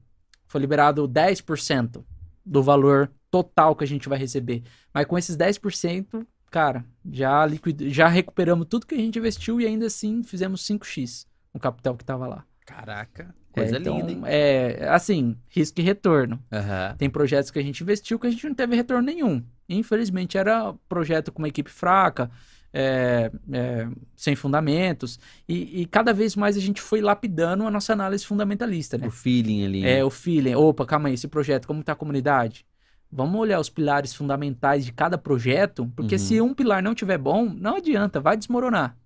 foi liberado 10% do valor total que a gente vai receber. Mas com esses 10%, cara, já, liquid... já recuperamos tudo que a gente investiu e ainda assim fizemos 5x no capital que estava lá. Caraca, coisa É, então, linda, hein? É, assim, risco e retorno. Aham. Tem projetos que a gente investiu que a gente não teve retorno nenhum. Infelizmente, era projeto com uma equipe fraca, é, é, sem fundamentos. E, e, cada vez mais a gente foi lapidando a nossa análise fundamentalista, né? O feeling ali. É, o feeling. Opa, calma aí, esse projeto, como está a comunidade? Vamos olhar os pilares fundamentais de cada projeto, porque uhum. se um pilar não tiver bom, não adianta, vai desmoronar.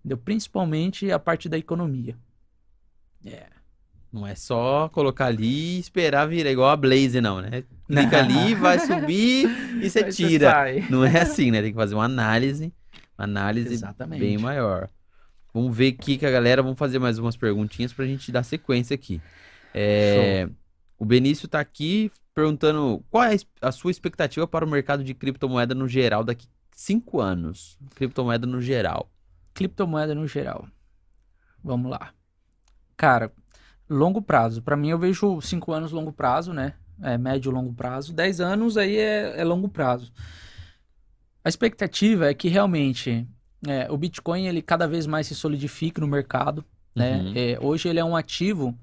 Entendeu? Principalmente a parte da economia. É. Não é só colocar ali e esperar virar igual a Blaze, não, né? Clica ali, vai subir e você tira. não é assim, né? Tem que fazer uma análise, análise Exatamente. bem maior. Vamos ver aqui que a galera, vamos fazer mais umas perguntinhas pra gente dar sequência aqui. É, o Benício tá aqui perguntando qual é a sua expectativa para o mercado de criptomoeda no geral daqui cinco anos. Criptomoeda no geral. Criptomoeda no geral. Vamos lá. Cara, longo prazo. Para mim, eu vejo cinco anos longo prazo, né? É, médio longo prazo. Dez anos aí é, é longo prazo. A expectativa é que realmente é, o Bitcoin ele cada vez mais se solidifique no mercado. Né? Uhum. É, hoje ele é um ativo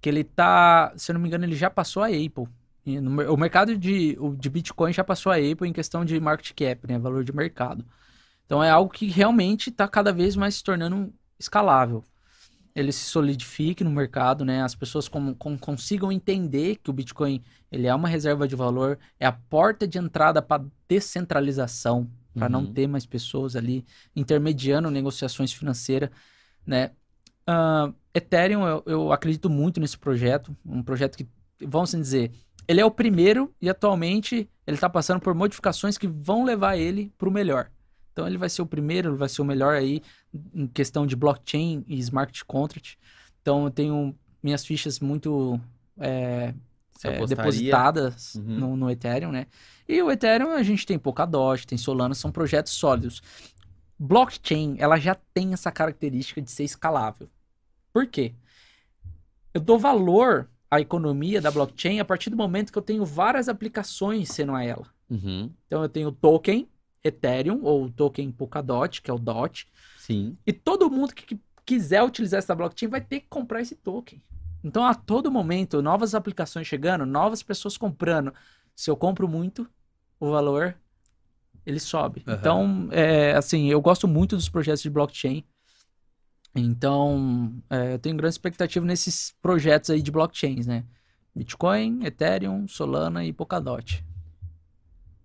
que ele tá, se eu não me engano, ele já passou a Apple. No, o mercado de, de Bitcoin já passou a Apple em questão de market cap, né? Valor de mercado. Então é algo que realmente está cada vez mais se tornando escalável ele se solidifique no mercado, né? As pessoas com, com, consigam entender que o Bitcoin ele é uma reserva de valor, é a porta de entrada para descentralização, para uhum. não ter mais pessoas ali intermediando negociações financeiras, né? Uh, Ethereum, eu, eu acredito muito nesse projeto, um projeto que, vamos assim dizer, ele é o primeiro e atualmente ele está passando por modificações que vão levar ele para o melhor. Então ele vai ser o primeiro, ele vai ser o melhor aí em questão de blockchain e smart contract. Então eu tenho minhas fichas muito é, é, depositadas uhum. no, no, Ethereum, né? E o Ethereum a gente tem Polkadot, tem Solana, são projetos sólidos. Blockchain, ela já tem essa característica de ser escalável. Por quê? Eu dou valor à economia da blockchain a partir do momento que eu tenho várias aplicações sendo a ela. Uhum. Então eu tenho token, Ethereum, ou token Polkadot, que é o DOT. Sim. E todo mundo que quiser utilizar essa blockchain vai ter que comprar esse token. Então, a todo momento, novas aplicações chegando, novas pessoas comprando. Se eu compro muito, o valor ele sobe. Uhum. Então, é, assim, eu gosto muito dos projetos de blockchain. Então, é, eu tenho grande expectativa nesses projetos aí de blockchains, né? Bitcoin, Ethereum, Solana e Polkadot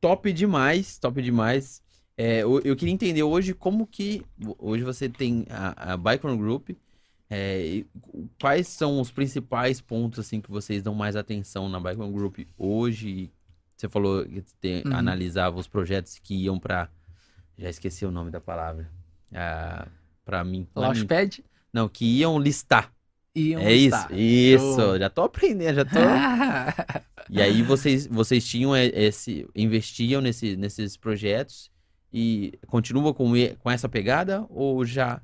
top demais, top demais. É, eu, eu, queria entender hoje como que hoje você tem a, a Bicron Group. É, quais são os principais pontos assim que vocês dão mais atenção na Bicron Group hoje? Você falou que tem, uhum. analisava os projetos que iam para já esqueci o nome da palavra. Ah, para mim. Launchpad? Não, que iam listar. Iam é listar. isso, isso. Eu... Já tô aprendendo, já tô. E aí vocês, vocês tinham esse. investiam nesse, nesses projetos e continuam com, com essa pegada ou já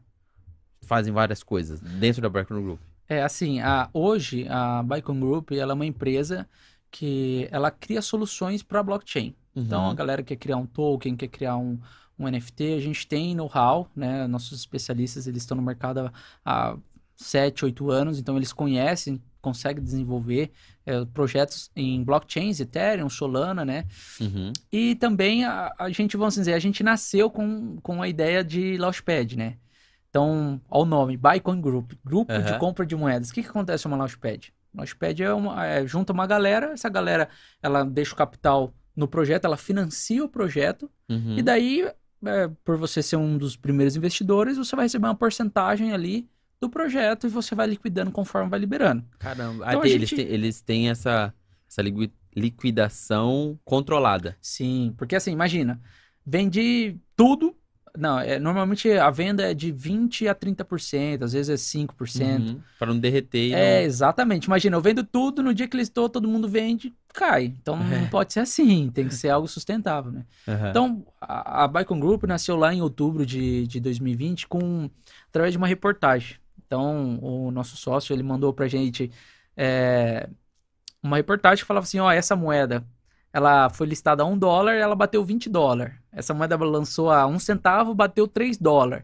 fazem várias coisas dentro da Bicon Group? É assim, a, hoje a Bicon Group ela é uma empresa que ela cria soluções para blockchain. Uhum. Então a galera quer criar um token, quer criar um, um NFT, a gente tem know-how, né? Nossos especialistas eles estão no mercado há, há 7, 8 anos, então eles conhecem consegue desenvolver é, projetos em blockchains, Ethereum, Solana, né? Uhum. E também a, a, gente, vamos dizer, a gente nasceu com, com a ideia de Launchpad, né? Então, ao nome, Bitcoin Group, grupo uhum. de compra de moedas. O que, que acontece uma Launchpad? Launchpad é, uma, é junta uma galera, essa galera, ela deixa o capital no projeto, ela financia o projeto, uhum. e daí, é, por você ser um dos primeiros investidores, você vai receber uma porcentagem ali do projeto e você vai liquidando conforme vai liberando. Caramba, então, gente... eles, têm, eles têm essa, essa liquidação controlada. Sim, porque assim, imagina, vende tudo. Não, é, normalmente a venda é de 20% a 30%, às vezes é 5%. Uhum, para não derreter. É, exatamente. Imagina, eu vendo tudo, no dia que listou, todo mundo vende, cai. Então é. não pode ser assim, tem que ser algo sustentável, né? Uhum. Então, a, a Bicon Group nasceu lá em outubro de, de 2020 com, através de uma reportagem. Então, o nosso sócio, ele mandou pra gente é, uma reportagem que falava assim, ó, essa moeda, ela foi listada a um dólar, ela bateu 20 dólares. Essa moeda lançou a um centavo, bateu 3 dólares.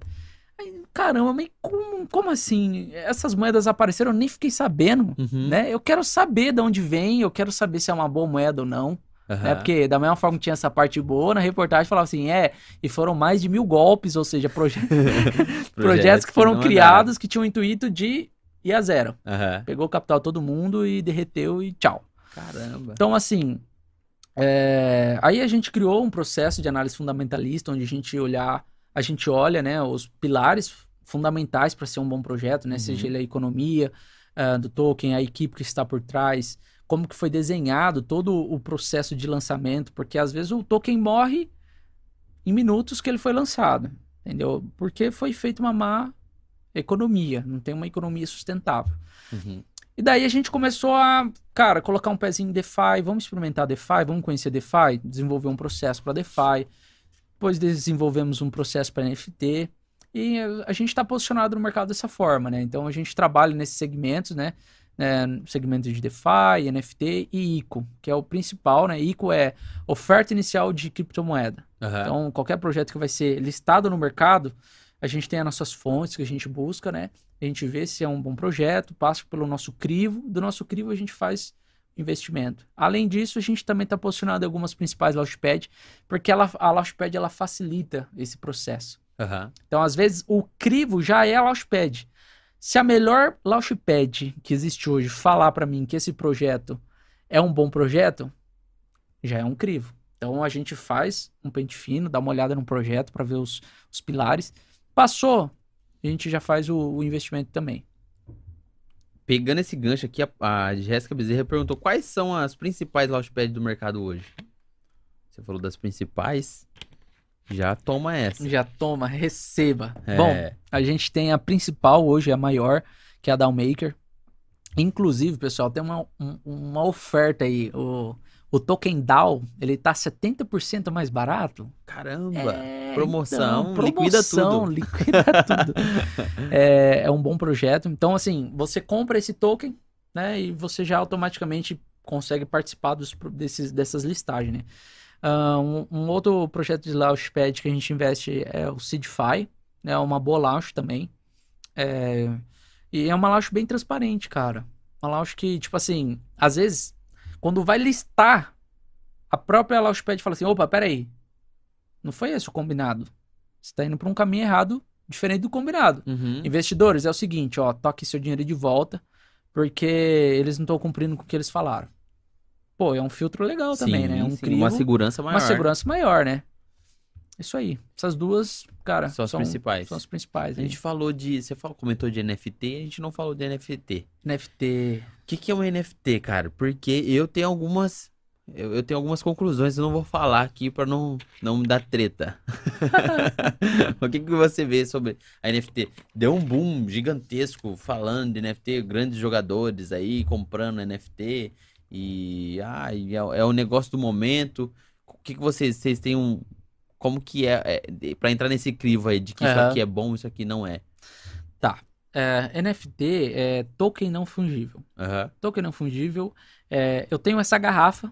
Caramba, mas como, como assim? Essas moedas apareceram, eu nem fiquei sabendo, uhum. né? Eu quero saber de onde vem, eu quero saber se é uma boa moeda ou não. Né? Porque da mesma forma que tinha essa parte boa, na reportagem falava assim, é, e foram mais de mil golpes, ou seja, proje... projetos que foram que criados que tinham o intuito de ir a zero. Uhum. Pegou o capital todo mundo e derreteu e tchau. Caramba. Então, assim, é... aí a gente criou um processo de análise fundamentalista, onde a gente olhar, a gente olha, né, os pilares fundamentais para ser um bom projeto, né, uhum. seja ele a economia uh, do token, a equipe que está por trás, como que foi desenhado todo o processo de lançamento, porque às vezes o token morre em minutos que ele foi lançado, entendeu? Porque foi feita uma má economia, não tem uma economia sustentável. Uhum. E daí a gente começou a, cara, colocar um pezinho em DeFi, vamos experimentar DeFi, vamos conhecer DeFi, desenvolver um processo para DeFi, depois desenvolvemos um processo para NFT, e a gente está posicionado no mercado dessa forma, né? Então a gente trabalha nesses segmentos, né? É, segmento de DeFi, NFT e ICO, que é o principal, né? ICO é oferta inicial de criptomoeda. Uhum. Então, qualquer projeto que vai ser listado no mercado, a gente tem as nossas fontes que a gente busca, né? A gente vê se é um bom projeto, passa pelo nosso crivo, do nosso crivo a gente faz investimento. Além disso, a gente também está posicionado em algumas principais Launchpad, porque ela, a Launchpad ela facilita esse processo. Uhum. Então, às vezes, o crivo já é a Launchpad. Se a melhor Launchpad que existe hoje falar para mim que esse projeto é um bom projeto, já é um crivo. Então a gente faz um pente fino, dá uma olhada no projeto para ver os, os, pilares. Passou, a gente já faz o, o investimento também. Pegando esse gancho aqui, a, a Jéssica Bezerra perguntou quais são as principais launchpads do mercado hoje. Você falou das principais. Já toma essa. Já toma, receba. É. Bom, a gente tem a principal hoje, a maior, que é a Downmaker. Inclusive, pessoal, tem uma, um, uma oferta aí. O, o token DAO, ele tá 70% mais barato. Caramba! É, promoção, então, promoção, liquida tudo. Liquida tudo. é, é um bom projeto. Então, assim, você compra esse token, né? E você já automaticamente consegue participar dos, desses, dessas listagens, né? Uh, um, um, outro projeto de Launchpad que a gente investe é o Seedify, né? Uma boa launch também. É... E é uma launch bem transparente, cara. Uma launch que, tipo assim, às vezes, quando vai listar, a própria Launchpad fala assim, opa, peraí, não foi esse o combinado. Você está indo para um caminho errado, diferente do combinado. Uhum. Investidores, é o seguinte, ó, toque seu dinheiro de volta, porque eles não estão cumprindo com o que eles falaram pô, é um filtro legal sim, também, né? É um crivo, uma segurança maior. Uma segurança maior, né? Isso aí. Essas duas, cara, são as são, principais. São as principais. A gente falou de. Você falou, comentou de NFT, a gente não falou de NFT. NFT. O que, que é um NFT, cara? Porque eu tenho algumas. Eu, eu tenho algumas conclusões, eu não vou falar aqui para não, não me dar treta. o que, que você vê sobre a NFT? Deu um boom gigantesco falando de NFT, grandes jogadores aí comprando NFT. E, ah, é, é, o negócio do momento. O que, que vocês, vocês têm um. Como que é, é para entrar nesse crivo aí de que uhum. isso aqui é bom, isso aqui não é? Tá. É, NFT é token não fungível. Uhum. Token não fungível. É, eu tenho essa garrafa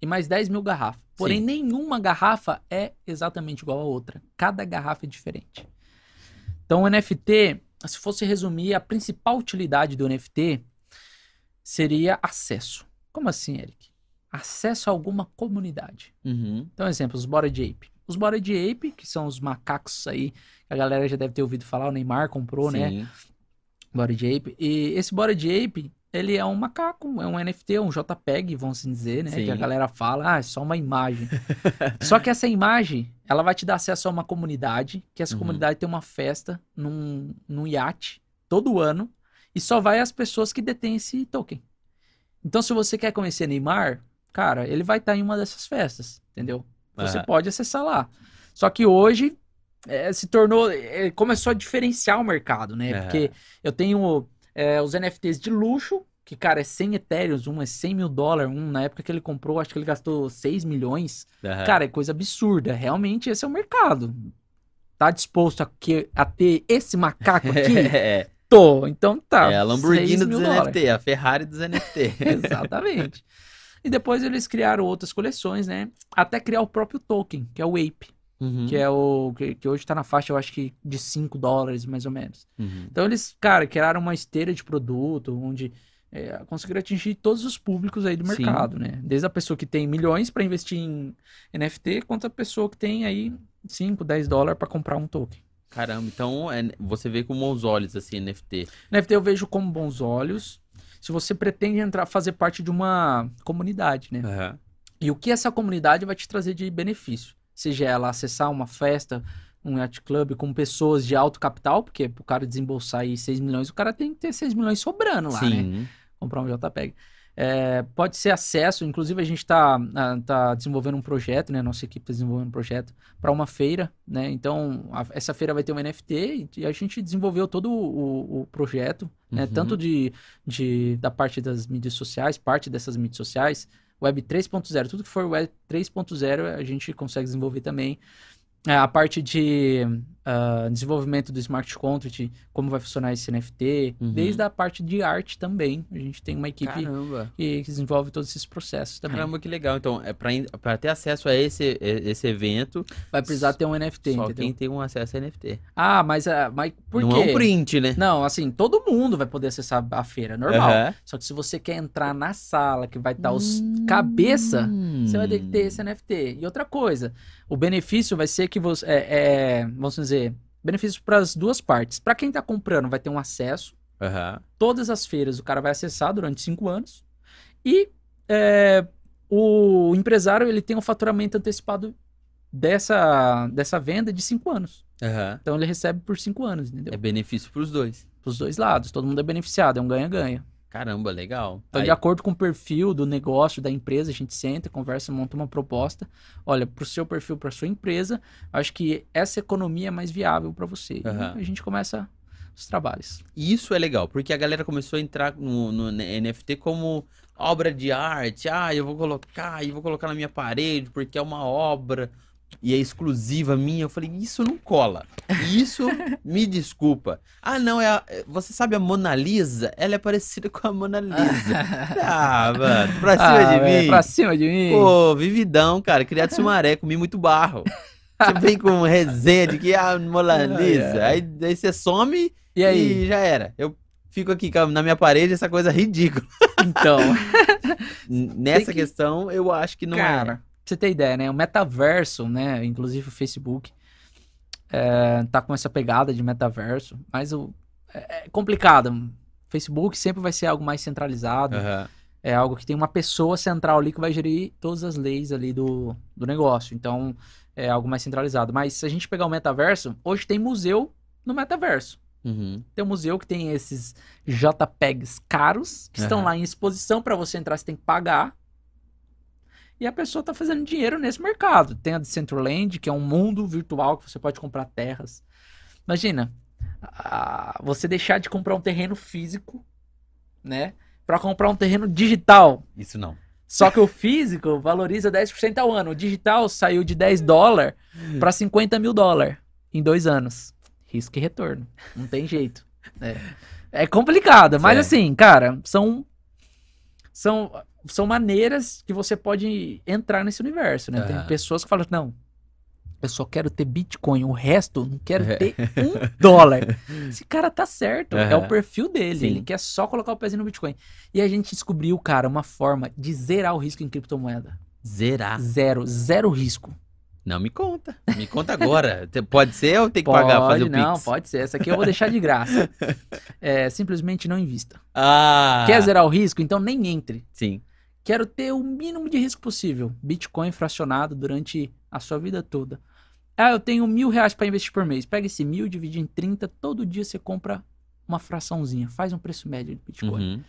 e mais 10 mil garrafas. Porém, Sim. nenhuma garrafa é exatamente igual a outra. Cada garrafa é diferente. Então, o NFT, se fosse resumir, a principal utilidade do NFT seria acesso. Como assim, Eric? Acesso a alguma comunidade. Uhum. Então, exemplo, os Bora de Ape. Os Bora de Ape, que são os macacos aí, que a galera já deve ter ouvido falar, o Neymar comprou, né? Sim. né? Bora de Ape. E esse Bora de Ape, ele é um macaco, é um NFT, um JPEG, vamos assim dizer, né? Sim. Que a galera fala, ah, é só uma imagem. só que essa imagem, ela vai te dar acesso a uma comunidade, que essa uhum. comunidade tem uma festa num, num iate todo ano, e só vai as pessoas que detêm esse token. Então, se você quer conhecer Neymar, cara, ele vai estar em uma dessas festas, entendeu? Você uhum. pode acessar lá. Só que hoje é, se tornou. É, começou a diferenciar o mercado, né? Uhum. Porque eu tenho é, os NFTs de luxo, que, cara, é 100 etéreos, um é 100 mil dólares, um na época que ele comprou, acho que ele gastou 6 milhões. Uhum. Cara, é coisa absurda. Realmente, esse é o mercado. Tá disposto a, que, a ter esse macaco aqui? É. Tô, então tá. É a Lamborghini dos NFT, a Ferrari dos NFT. Exatamente. E depois eles criaram outras coleções, né? Até criar o próprio token, que é o Ape. Uhum. Que é o. Que, que, hoje tá na faixa, eu acho que de 5 dólares, mais ou menos. Uhum. Então eles, cara, criaram uma esteira de produto, onde é, conseguir atingir todos os públicos aí do Sim. mercado, né? Desde a pessoa que tem milhões para investir em NFT, quanto a pessoa que tem aí 5, 10 dólares para comprar um token. Caramba, então é- você vê com bons olhos assim NFT. NFT eu vejo como bons olhos. Se você pretende entrar, fazer parte de uma comunidade, né? Aham. E o que essa comunidade vai te trazer de benefício? Seja ela acessar uma festa, um yacht club com pessoas de alto capital, porque pro cara desembolsar aí 6 milhões, o cara tem que ter 6 milhões sobrando lá, né? Sim. comprar um JPEG. É, pode ser acesso, inclusive a gente está tá desenvolvendo um projeto, né? Nossa equipe está desenvolvendo um projeto para uma feira, né? Então, a- essa feira vai ter um NFT e a gente desenvolveu todo o, o- projeto, né? Uhum. Tanto de, de, da parte das mídias sociais, parte dessas mídias sociais, Web 3.0, tudo que for Web 3.0 a gente consegue desenvolver também. É, a parte de ah, desenvolvimento do smart contract, como vai funcionar esse NFT, Uhum. desde a parte de arte também. A gente tem uma equipe que, que desenvolve todos esses processos também. Caramba, que legal. Então, é pra ter acesso a esse, esse evento, Vai precisar ter um NFT, só entendeu? quem tem um acesso a NFT. Ah, mas, ah, mas por Não quê? é um print, né? Não, assim, todo mundo vai poder acessar a feira, normal. Aham. Só que se você quer entrar na sala, que vai estar os cabeça, você vai ter que ter esse NFT. E outra coisa, o benefício vai ser que você. É, é, vamos dizer, benefício para as duas partes. Para quem tá comprando, vai ter um acesso. Aham. Todas as feiras o cara vai acessar durante cinco anos. E é, o empresário ele tem um faturamento antecipado dessa, dessa venda de cinco anos. Aham. Então ele recebe por cinco anos, entendeu? É benefício pros dois. Dos dois lados, todo mundo é beneficiado, é um ganha-ganha. Caramba, legal. Então, Aí- de acordo com o perfil do negócio, da empresa, a gente senta, conversa, monta uma proposta. Olha, pro seu perfil, pra sua empresa, acho que essa economia é mais viável para você. Aham. E a gente começa os trabalhos. Isso é legal, porque a galera começou a entrar no, no NFT como obra de arte. Ah, eu vou colocar, eu vou colocar na minha parede porque é uma obra e é exclusiva minha. Eu falei, isso não cola. Isso, me desculpa. Ah, não, é a- é- você sabe a Mona Lisa? Ela é parecida com a Mona Lisa. ah, mano, pra cima Ah, de velho, mim. Pra cima de mim. Pô, vividão, cara. Criado de sumaré, comi muito barro. Você vem com resenha de que ah, Mona Lisa. Aí, aí você some e aí? e já era. Eu fico aqui a- na minha parede, essa coisa ridícula. Então, Nessa que- questão, eu acho que não cara, pra você ter ideia, né? O metaverso, né? Inclusive o Facebook é, tá com essa pegada de metaverso, mas o, é, é complicado. Facebook sempre vai ser algo mais centralizado. é. Aham. É algo que tem uma pessoa central ali que vai gerir todas as leis ali do, do negócio. Então, é algo mais centralizado. Mas se a gente pegar o metaverso, hoje tem museu no metaverso. Uhum. Tem um museu que tem esses JPEGs caros, que estão Aham. lá em exposição para você entrar, você tem que pagar. E a pessoa tá fazendo dinheiro nesse mercado. Tem a Decentraland, que é um mundo virtual que você pode comprar terras. Imagina, ah, você deixar de comprar um terreno físico, né? Para comprar um terreno digital. Isso não. Só que o físico valoriza 10% ao ano. O digital saiu de 10 dólares para 50 mil dólares em dois anos. Risco e retorno. Não tem jeito. É, é complicado, mas É. assim, cara, são, são, são maneiras que você pode entrar nesse universo, né? Tem Aham. pessoas que falam, não, eu só quero ter Bitcoin, o resto não quero É. ter um dólar. Esse cara tá certo, é o perfil dele, Sim. ele quer só colocar o pezinho no Bitcoin. E a gente descobriu, cara, uma forma de zerar o risco em criptomoeda. Zerar. Zero, zero risco. Não me conta. Me conta agora. Pode ser ou tem que pagar fazer Pode, o não, Pix? pode ser. Essa aqui eu vou deixar de graça. É, simplesmente não invista. Ah. Quer zerar o risco? Então nem entre. Sim. Quero ter o mínimo de risco possível. Bitcoin fracionado durante a sua vida toda. Ah, eu tenho mil reais para investir por mês. Pega esse mil, divide em 30. Todo dia você compra uma fraçãozinha. Faz um preço médio de Bitcoin. Uhum.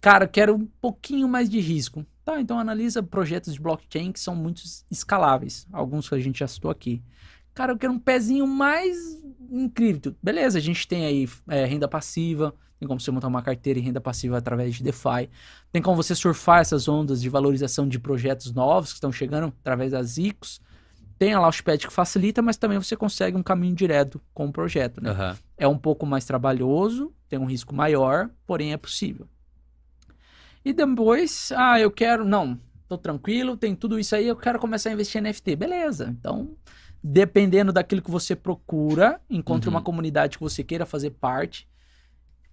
Cara, quero um pouquinho mais de risco. Tá, então analisa projetos de blockchain que são muito escaláveis. Alguns que a gente já citou aqui. Cara, eu quero um pezinho mais cripto. Beleza, a gente tem aí é, renda passiva. Tem como você montar uma carteira em renda passiva através de DeFi. Tem como você surfar essas ondas de valorização de projetos novos que estão chegando através das ICOs. Tem a Launchpad que facilita, mas também você consegue um caminho direto com o projeto, né? Aham. É um pouco mais trabalhoso, tem um risco maior, porém é possível. E depois, ah, eu quero, não, tô tranquilo, tem tudo isso aí, eu quero começar a investir em NFT. Beleza. Então, dependendo daquilo que você procura, encontre Uhum. uma comunidade que você queira fazer parte.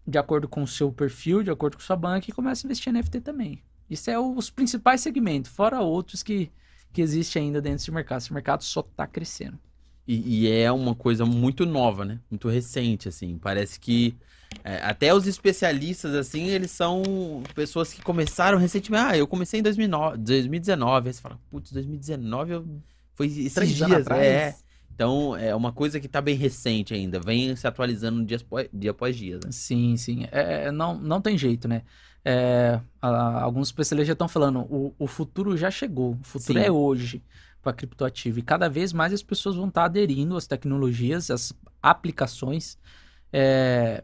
de acordo com o seu perfil, de acordo com sua banca, e começa a investir em NFT também. Isso é os principais segmentos, fora outros que, que existem ainda dentro desse mercado. Esse mercado só está crescendo. E, e, é uma coisa muito nova, né? Muito recente, assim. Parece que é, até os especialistas, assim, eles são pessoas que começaram recentemente. Ah, eu comecei em 2009, 2019. Aí você fala, putz, 2019 eu... foi esses Três dias. Atrás. É. Então, é uma coisa que está bem recente ainda. Vem se atualizando dia, dia após dia. Né? Sim, sim. É, é, não, não tem jeito, né? É, a, alguns especialistas já estão falando, o, o futuro já chegou. O futuro sim. é hoje para criptoativo. E cada vez mais as pessoas vão estar tá aderindo às tecnologias, às aplicações, é,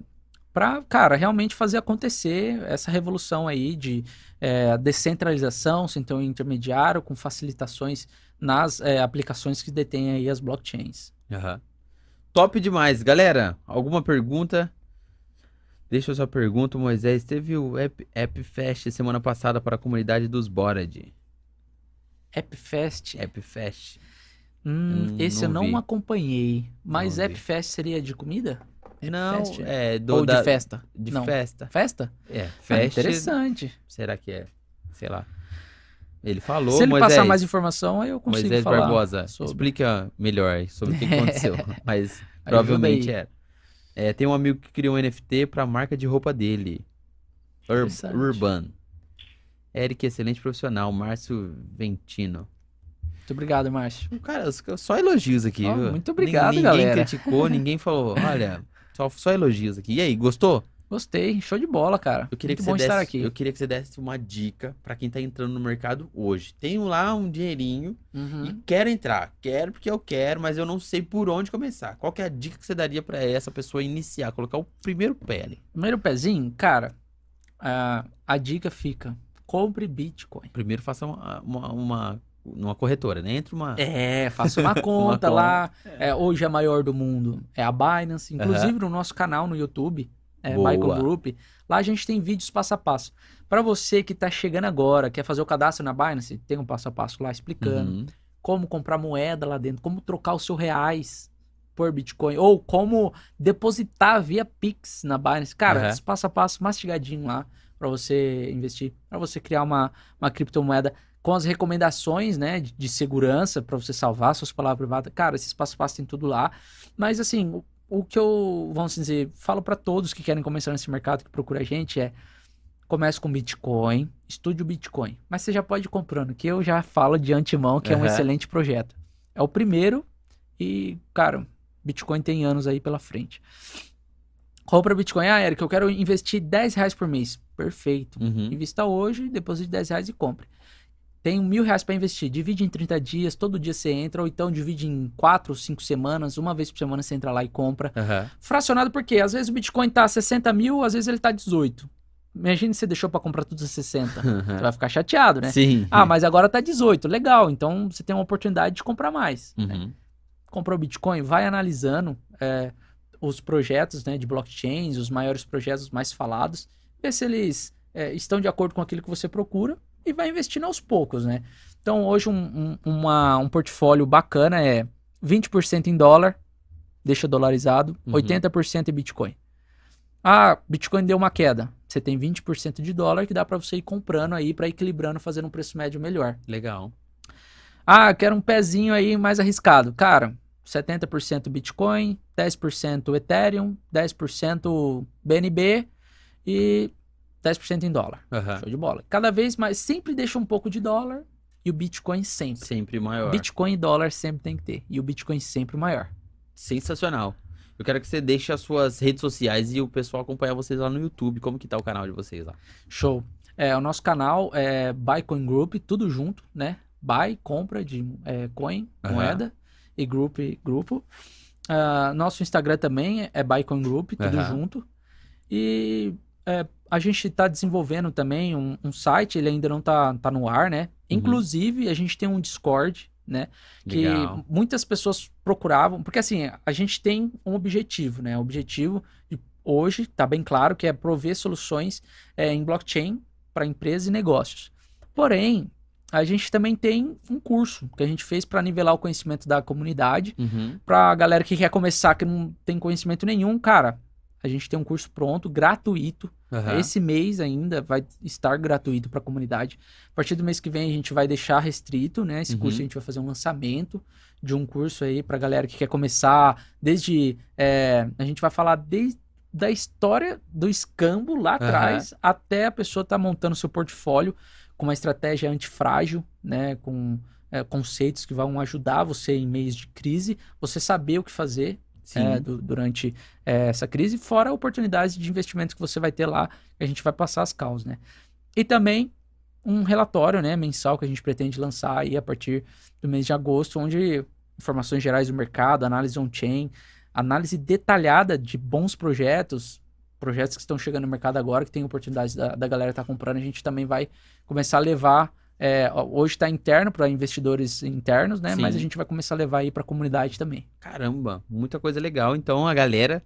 para, cara, realmente fazer acontecer essa revolução aí de é, descentralização, sem ter um intermediário, com facilitações nas é, aplicações que detêm aí as blockchains. Uhum. Top demais. Galera, alguma pergunta? Deixa eu só pergunta, Moisés. Teve o App, App Fest semana passada para a comunidade dos Bored. Appfest. Appfest. Hum, hum, esse não eu não vi. acompanhei. Mas não Appfest seria de comida? Não, é do, Ou da, de festa? De não. festa. Festa? É, ah, festa. Ah, interessante. Será que é? Sei lá. Ele falou, Se ele Moisés, passar mais informação, aí eu consigo Moisés falar Barbosa, sobre. explica melhor sobre o que aconteceu. Mas provavelmente é. é. Tem um amigo que criou um NFT para a marca de roupa dele. Ur Urban. Eric, excelente profissional. Márcio Ventino. Muito obrigado, Márcio. Cara, só elogios aqui. Oh, muito obrigado, ninguém galera. Ninguém criticou, ninguém falou, olha, só, só elogios aqui. E aí, gostou? Gostei, show de bola, cara. Eu queria Muito que bom você estar desse, aqui. Eu queria que você desse uma dica para quem tá entrando no mercado hoje. Tenho lá um dinheirinho uhum. e quero entrar. Quero porque eu quero, mas eu não sei por onde começar. Qual que é a dica que você daria para essa pessoa iniciar, colocar o primeiro pé ali? Primeiro pezinho, cara, a, a dica fica compre Bitcoin. Primeiro faça uma, uma, uma numa corretora, né? Entre uma. É, faça uma conta uma lá. É, hoje é a maior do mundo. É a Binance. Inclusive uhum. no nosso canal no YouTube, é Michael Group. Lá a gente tem vídeos passo a passo. Para você que está chegando agora, quer fazer o cadastro na Binance, tem um passo a passo lá explicando uhum. como comprar moeda lá dentro, como trocar os seus reais por Bitcoin, ou como depositar via Pix na Binance. Cara, uhum. esse passo a passo mastigadinho lá para você investir, para você criar uma, uma criptomoeda com as recomendações, né, de, de segurança para você salvar suas palavras privadas. Cara, esses passo a passo tem tudo lá. Mas assim, o, o que eu, vamos dizer, falo para todos que querem começar nesse mercado, que procura a gente é comece com Bitcoin, estude o Bitcoin. Mas você já pode ir comprando, que eu já falo de antemão que uhum. é um excelente projeto. É o primeiro e, cara, Bitcoin tem anos aí pela frente. Compra Bitcoin. Ah, Eric, eu quero investir 10 reais por mês. Perfeito. Uhum. Invista hoje, deposite 10 reais e compre. Tem mil reais para investir. Divide em 30 dias, todo dia você entra, ou então divide em 4 ou 5 semanas, uma vez por semana você entra lá e compra. Uhum. Fracionado porque às vezes o Bitcoin tá 60 mil, às vezes ele tá 18. Imagina se você deixou para comprar tudo a 60. Uhum. Você vai ficar chateado, né? Sim. Ah, mas agora tá 18. Legal. Então você tem uma oportunidade de comprar mais. Uhum. Né? Comprou Bitcoin, vai analisando. É, os projetos né, de blockchains, os maiores projetos mais falados, ver se eles é, estão de acordo com aquilo que você procura e vai investindo aos poucos, né? Então, hoje um, um, uma, um portfólio bacana é 20% em dólar, deixa dolarizado, uhum. 80% em Bitcoin. Ah, Bitcoin deu uma queda. Você tem 20% de dólar que dá para você ir comprando aí para equilibrando, fazendo um preço médio melhor. Legal. Ah, quero um pezinho aí mais arriscado. Cara, 70% Bitcoin, 10% Ethereum, 10% BNB e 10% em dólar. Uhum. Show de bola. Cada vez mais, sempre deixa um pouco de dólar e o Bitcoin sempre. Sempre maior. Bitcoin e dólar sempre tem que ter. E o Bitcoin sempre maior. Sensacional. Eu quero que você deixe as suas redes sociais e o pessoal acompanhar vocês lá no YouTube. Como que tá o canal de vocês lá? Show. É, o nosso canal é Bitcoin Group, tudo junto, né? Buy, compra de é, coin, uhum. moeda e group, grupo. Uh, nosso Instagram também é Bicon Group, tudo uhum. junto. E é, a gente está desenvolvendo também um, um, site, ele ainda não está tá no ar, né? Uhum. Inclusive, a gente tem um Discord, né? Que Legal. muitas pessoas procuravam, porque assim, a gente tem um objetivo, né? O objetivo de hoje, está bem claro, que é prover soluções é, em blockchain para empresas e negócios. Porém, a gente também tem um curso que a gente fez para nivelar o conhecimento da comunidade. Uhum. Para a galera que quer começar, que não tem conhecimento nenhum, cara, A gente tem um curso pronto, gratuito. Aham. Esse mês ainda vai estar gratuito para a comunidade. A partir do mês que vem a gente vai deixar restrito, né? Esse curso Uhum. a gente vai fazer um lançamento de um curso aí para galera que quer começar desde é, a gente vai falar desde da história do escambo lá atrás até a pessoa estar montando seu portfólio com uma estratégia antifrágil, né? Com é, conceitos que vão ajudar você em meios de crise, você saber o que fazer. É, du- durante é, essa crise, fora oportunidades de investimento que você vai ter lá, que a gente vai passar as causas, né? E também um relatório, né, mensal que a gente pretende lançar aí a partir do mês de agosto, onde informações gerais do mercado, análise on-chain, análise detalhada de bons projetos, projetos que estão chegando no mercado agora, que tem oportunidades da, da galera estar comprando, a gente também vai começar a levar é, hoje está interno para investidores internos, né? Sim. Mas a gente vai começar a levar aí para a comunidade também. Caramba, muita coisa legal. Então, a galera,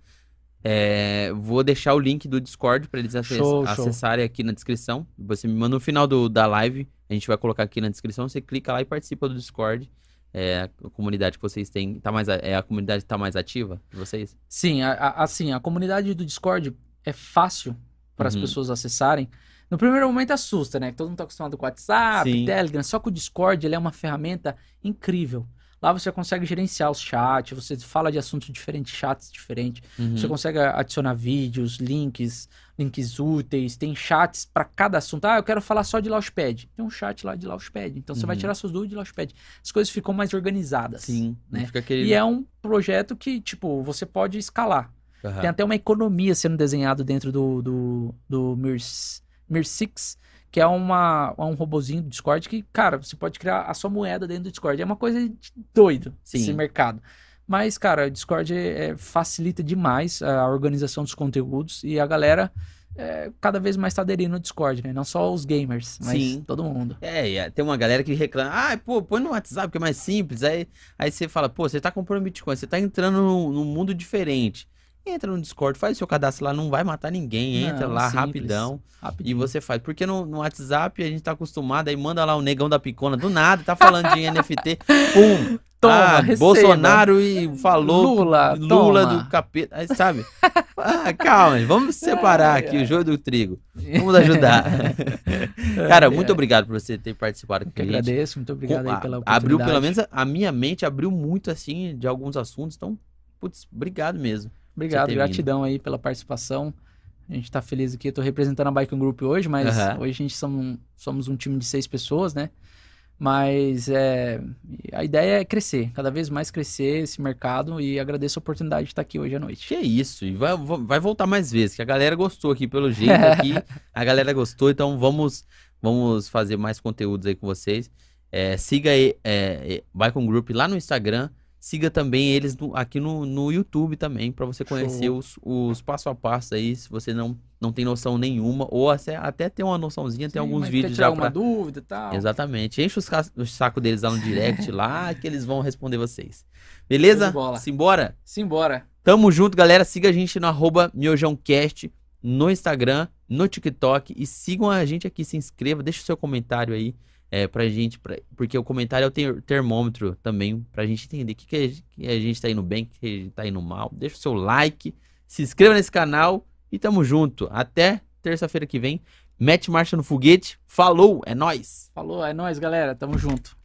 é, vou deixar o link do Discord para eles acess- Show, show. acessarem aqui na descrição. Você me manda no final do- da live, a gente vai colocar aqui na descrição. Você clica lá e participa do Discord. É, a comunidade que vocês têm, tá mais, é a comunidade que tá mais ativa de vocês? Sim, a- a- assim, a comunidade do Discord é fácil para as Uhum. pessoas acessarem. No primeiro momento assusta, né? Todo mundo tá acostumado com o WhatsApp, Sim. Telegram, só que o Discord ele é uma ferramenta incrível. Lá você consegue gerenciar os chats, você fala de assuntos diferentes, chats diferentes. Uhum. Você consegue adicionar vídeos, links, links úteis, tem chats para cada assunto. Ah, eu quero falar só de Launchpad. Tem um chat lá de Launchpad. Então você vai Uhum. tirar suas dúvidas de Launchpad. As coisas ficam mais organizadas. Sim, né? fica aquele... E é um projeto que, tipo, você pode escalar. Aham. Tem até uma economia sendo desenhado dentro do, do, do Mirs, Mir6, que é uma, um robozinho do Discord que, cara, você pode criar a sua moeda dentro do Discord. É uma coisa doido Sim. esse mercado. Mas, cara, o Discord é- é- facilita demais a organização dos conteúdos e a galera é, cada vez mais tá aderindo ao Discord, né? Não só os gamers, mas Sim. todo mundo. É, é, tem uma galera que reclama, ah, pô, põe no WhatsApp que é mais simples. Aí, aí você fala, pô, você tá comprando Bitcoin, você tá entrando num, num mundo diferente. Entra no Discord, faz seu cadastro lá, não vai matar ninguém. Entra Não, lá simples. rapidão e Rapidinho. você faz. Porque no, no WhatsApp a gente tá acostumado, aí manda lá o negão da picona do nada, tá falando de NFT, pum. Toma, ah. Bolsonaro e falou Lula, Lula toma. do capeta, aí sabe? Ah, calma, vamos separar aqui o joio do trigo. Vamos ajudar. Cara, É, muito obrigado por você ter participado Eu com que a gente. agradeço, muito obrigado aí pela oportunidade. Abriu, pelo menos, a, a minha mente abriu muito, assim, de alguns assuntos. Então, putz, obrigado mesmo. Obrigado, ter vindo. gratidão aí pela participação. A gente tá feliz aqui. Eu tô representando a Bike Group hoje, mas Aham. hoje a gente somos, somos um time de seis pessoas, né? Mas é, a ideia é crescer, cada vez mais crescer esse mercado e agradeço a oportunidade de estar aqui hoje à noite. Que isso, e vai, vai voltar mais vezes, que a galera gostou aqui, pelo jeito aqui. a galera gostou, então vamos, vamos fazer mais conteúdos aí com vocês. É, siga aí, é, é, Bicon Group lá no Instagram. Siga também eles no- aqui no, no YouTube também, para você conhecer Show. os, os passo a passo aí, se você não, não tem noção nenhuma, ou até, até ter uma noçãozinha, tem Sim, alguns mas quer vídeos já alguma pra... dúvida e tal. Exatamente. Enche os o saco deles lá no direct, lá, que eles vão responder vocês. Beleza? Simbora? Simbora. Tamo junto, galera. Siga a gente no arroba miojãocast no Instagram, no TikTok e sigam a gente aqui, se inscreva, deixa o seu comentário aí é, pra gente, pra- porque o comentário é o ter- termômetro também, pra gente entender o que, que, a, gente- tá indo bem, o que a gente tá indo mal. Deixa o seu like, se inscreva nesse canal e tamo junto. Até terça-feira que vem. Mete marcha no foguete. Falou, é nóis! Falou, é nóis, galera. Tamo junto.